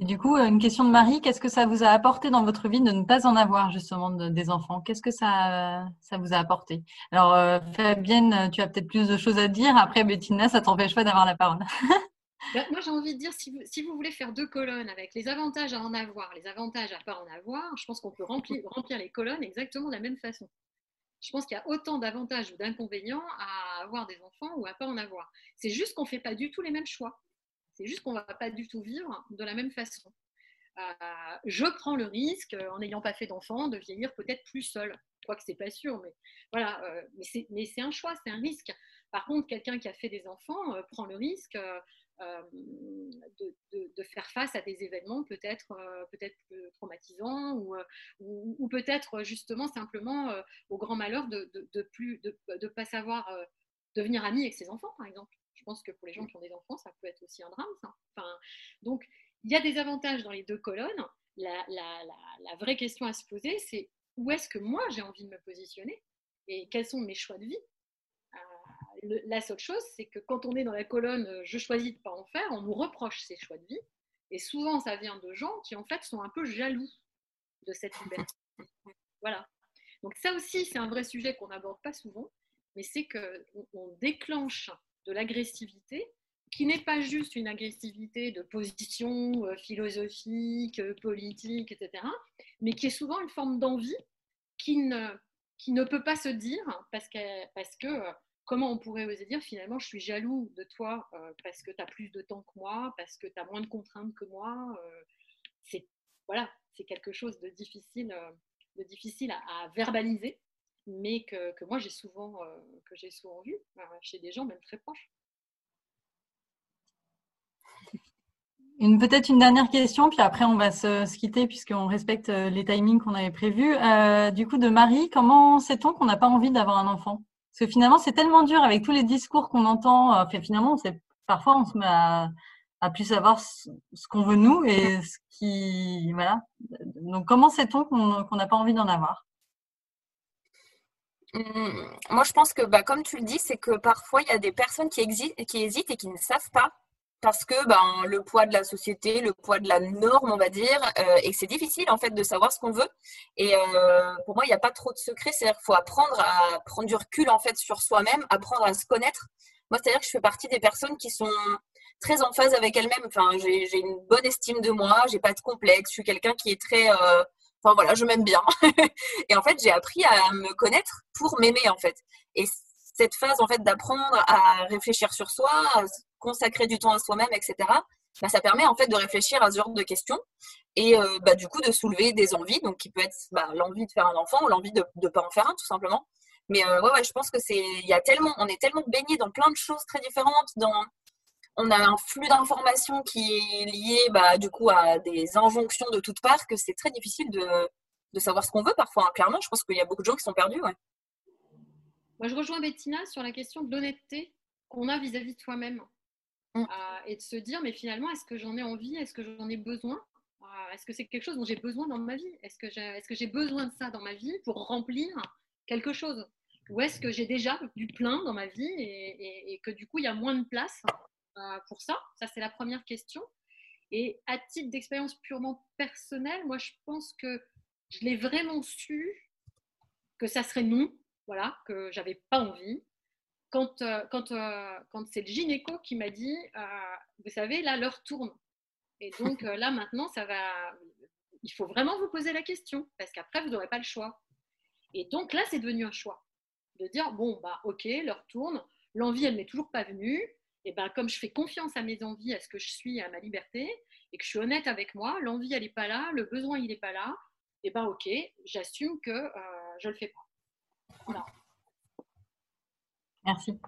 Et du coup, une question de Marie, qu'est-ce que ça vous a apporté dans votre vie de ne pas en avoir justement des enfants? Qu'est-ce que ça, ça vous a apporté? Alors, euh, Fabienne, tu as peut-être plus de choses à dire. Après, Bettina, ça t'empêche pas d'avoir la parole. Ben, moi, j'ai envie de dire, si vous, si vous, voulez faire deux colonnes avec les avantages à en avoir, les avantages à pas en avoir, je pense qu'on peut remplir, remplir les colonnes exactement de la même façon. Je pense qu'il y a autant d'avantages ou d'inconvénients à avoir des enfants ou à pas en avoir. C'est juste qu'on ne fait pas du tout les mêmes choix. C'est juste qu'on ne va pas du tout vivre de la même façon. Euh, je prends le risque, euh, en n'ayant pas fait d'enfant, de vieillir peut-être plus seul. Je crois que c'est pas sûr, mais voilà. Euh, mais c'est un choix, c'est un risque. Par contre, quelqu'un qui a fait des enfants prend le risque de, faire face à des événements peut-être peut-être traumatisants ou, peut-être justement simplement au grand malheur de ne de, pas savoir devenir ami avec ses enfants, par exemple. Pense que pour les gens qui ont des enfants, ça peut être aussi un drame. Ça. Enfin, donc, il y a des avantages dans les deux colonnes. La, la, la, vraie question à se poser, c'est où est-ce que moi j'ai envie de me positionner et quels sont mes choix de vie? Euh, la seule chose, c'est que quand on est dans la colonne euh, je choisis de ne pas en faire, on nous reproche ces choix de vie. Et souvent, ça vient de gens qui en fait sont un peu jaloux de cette liberté. voilà. Donc ça aussi, c'est un vrai sujet qu'on n'aborde pas souvent, mais c'est qu'on on déclenche de l'agressivité qui n'est pas juste une agressivité de position euh, philosophique, euh, politique, etc., mais qui est souvent une forme d'envie qui ne, qui ne peut pas se dire parce que, parce que euh, comment on pourrait oser dire finalement je suis jaloux de toi parce que tu as plus de temps que moi, parce que tu as moins de contraintes que moi. c'est voilà, c'est quelque chose de difficile, de difficile à, verbaliser, mais que, que moi j'ai souvent, que j'ai souvent vu chez des gens même très proches. peut-être une dernière question, puis après on va se, quitter puisqu'on respecte euh, les timings qu'on avait prévus. Euh, du coup, de Marie, comment sait-on qu'on n'a pas envie d'avoir un enfant? Parce que finalement, c'est tellement dur avec tous les discours qu'on entend. Euh, enfin, finalement, parfois on se met à, plus savoir ce, qu'on veut nous et voilà. Donc, comment sait-on qu'on n'a pas envie d'en avoir? Moi, je pense que, bah, comme tu le dis, c'est que parfois il y a des personnes qui, qui hésitent et qui ne savent pas parce que ben, le poids de la société, le poids de la norme, on va dire, euh, et c'est difficile en fait de savoir ce qu'on veut. Et euh, pour moi, il n'y a pas trop de secret, c'est-à-dire qu'il faut apprendre à prendre du recul en fait sur soi-même, apprendre à se connaître. Moi, c'est-à-dire que je fais partie des personnes qui sont très en phase avec elles-mêmes. Enfin, j'ai une bonne estime de moi, j'ai pas de complexe, je suis quelqu'un qui est très euh, Enfin voilà, je m'aime bien. et en fait, j'ai appris à me connaître pour m'aimer en fait. Et cette phase en fait d'apprendre à réfléchir sur soi, consacrer du temps à soi-même, etc., bah, ça permet en fait de réfléchir à ce genre de questions et euh, bah, du coup de soulever des envies, donc qui peut être bah, l'envie de faire un enfant ou l'envie de ne pas en faire un tout simplement. Mais euh, ouais, ouais, je pense que c'est, il y a tellement, on est tellement baigné dans plein de choses très différentes, dans on a un flux d'informations qui est lié bah, du coup à des injonctions de toutes parts que c'est très difficile de, de savoir ce qu'on veut parfois. Hein. Clairement, je pense qu'il y a beaucoup de gens qui sont perdus. Ouais. Moi, je rejoins Bettina sur la question de l'honnêteté qu'on a vis-à-vis de soi-même. Mm. Euh, et de se dire, mais finalement, est-ce que j'en ai envie? Est-ce que j'en ai besoin? Euh, Est-ce que c'est quelque chose dont j'ai besoin dans ma vie? Est-ce que j'ai besoin de ça dans ma vie pour remplir quelque chose? Ou est-ce que j'ai déjà du plein dans ma vie et, que du coup, il y a moins de place pour ça Ça, c'est la première question. Et à titre d'expérience purement personnelle, moi, je pense que je l'ai vraiment su que ça serait non, voilà, que j'avais pas envie, quand, euh, quand, euh, quand c'est le gynéco qui m'a dit, euh, vous savez, là, l'heure tourne. Et donc là, maintenant, ça va. Il faut vraiment vous poser la question, parce qu'après, vous n'aurez pas le choix. Et donc là, c'est devenu un choix. De dire, bon, bah, ok, l'heure tourne, l'envie, elle m'est toujours pas venue. Et ben, comme je fais confiance à mes envies, à ce que je suis, à ma liberté, et que je suis honnête avec moi, l'envie, elle n'est pas là, le besoin, il n'est pas là, et ben, ok, j'assume que je ne le fais pas. Voilà. Merci.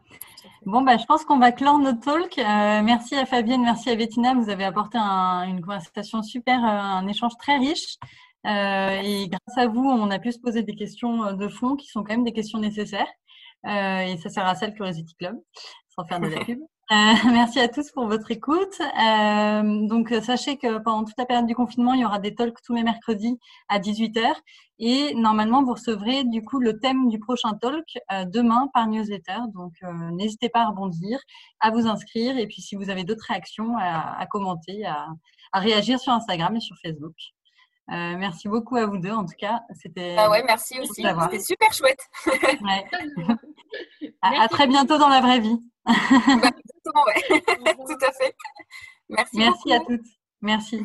Bon, bah, je pense qu'on va clore notre talk. Euh, merci à Fabienne, merci à Bettina. Vous avez apporté une conversation super, euh, un échange très riche. Euh, et grâce à vous, on a pu se poser des questions de fond qui sont quand même des questions nécessaires. et ça sert à ça le Curiosity Club, sans faire de la pub. Euh, merci à tous pour votre écoute. Euh, donc, sachez que pendant toute la période du confinement, il y aura des talks tous les mercredis à 18h. Et normalement, vous recevrez du coup le thème du prochain talk euh, demain par newsletter. Donc, n'hésitez pas à rebondir, à vous inscrire. Et puis, si vous avez d'autres réactions, à, commenter, à, réagir sur Instagram et sur Facebook. merci beaucoup à vous deux. En tout cas, c'était. Ah ouais, merci aussi. C'était super chouette. à, très bientôt dans la vraie vie. Tout à fait. Merci. Merci à toutes. Merci.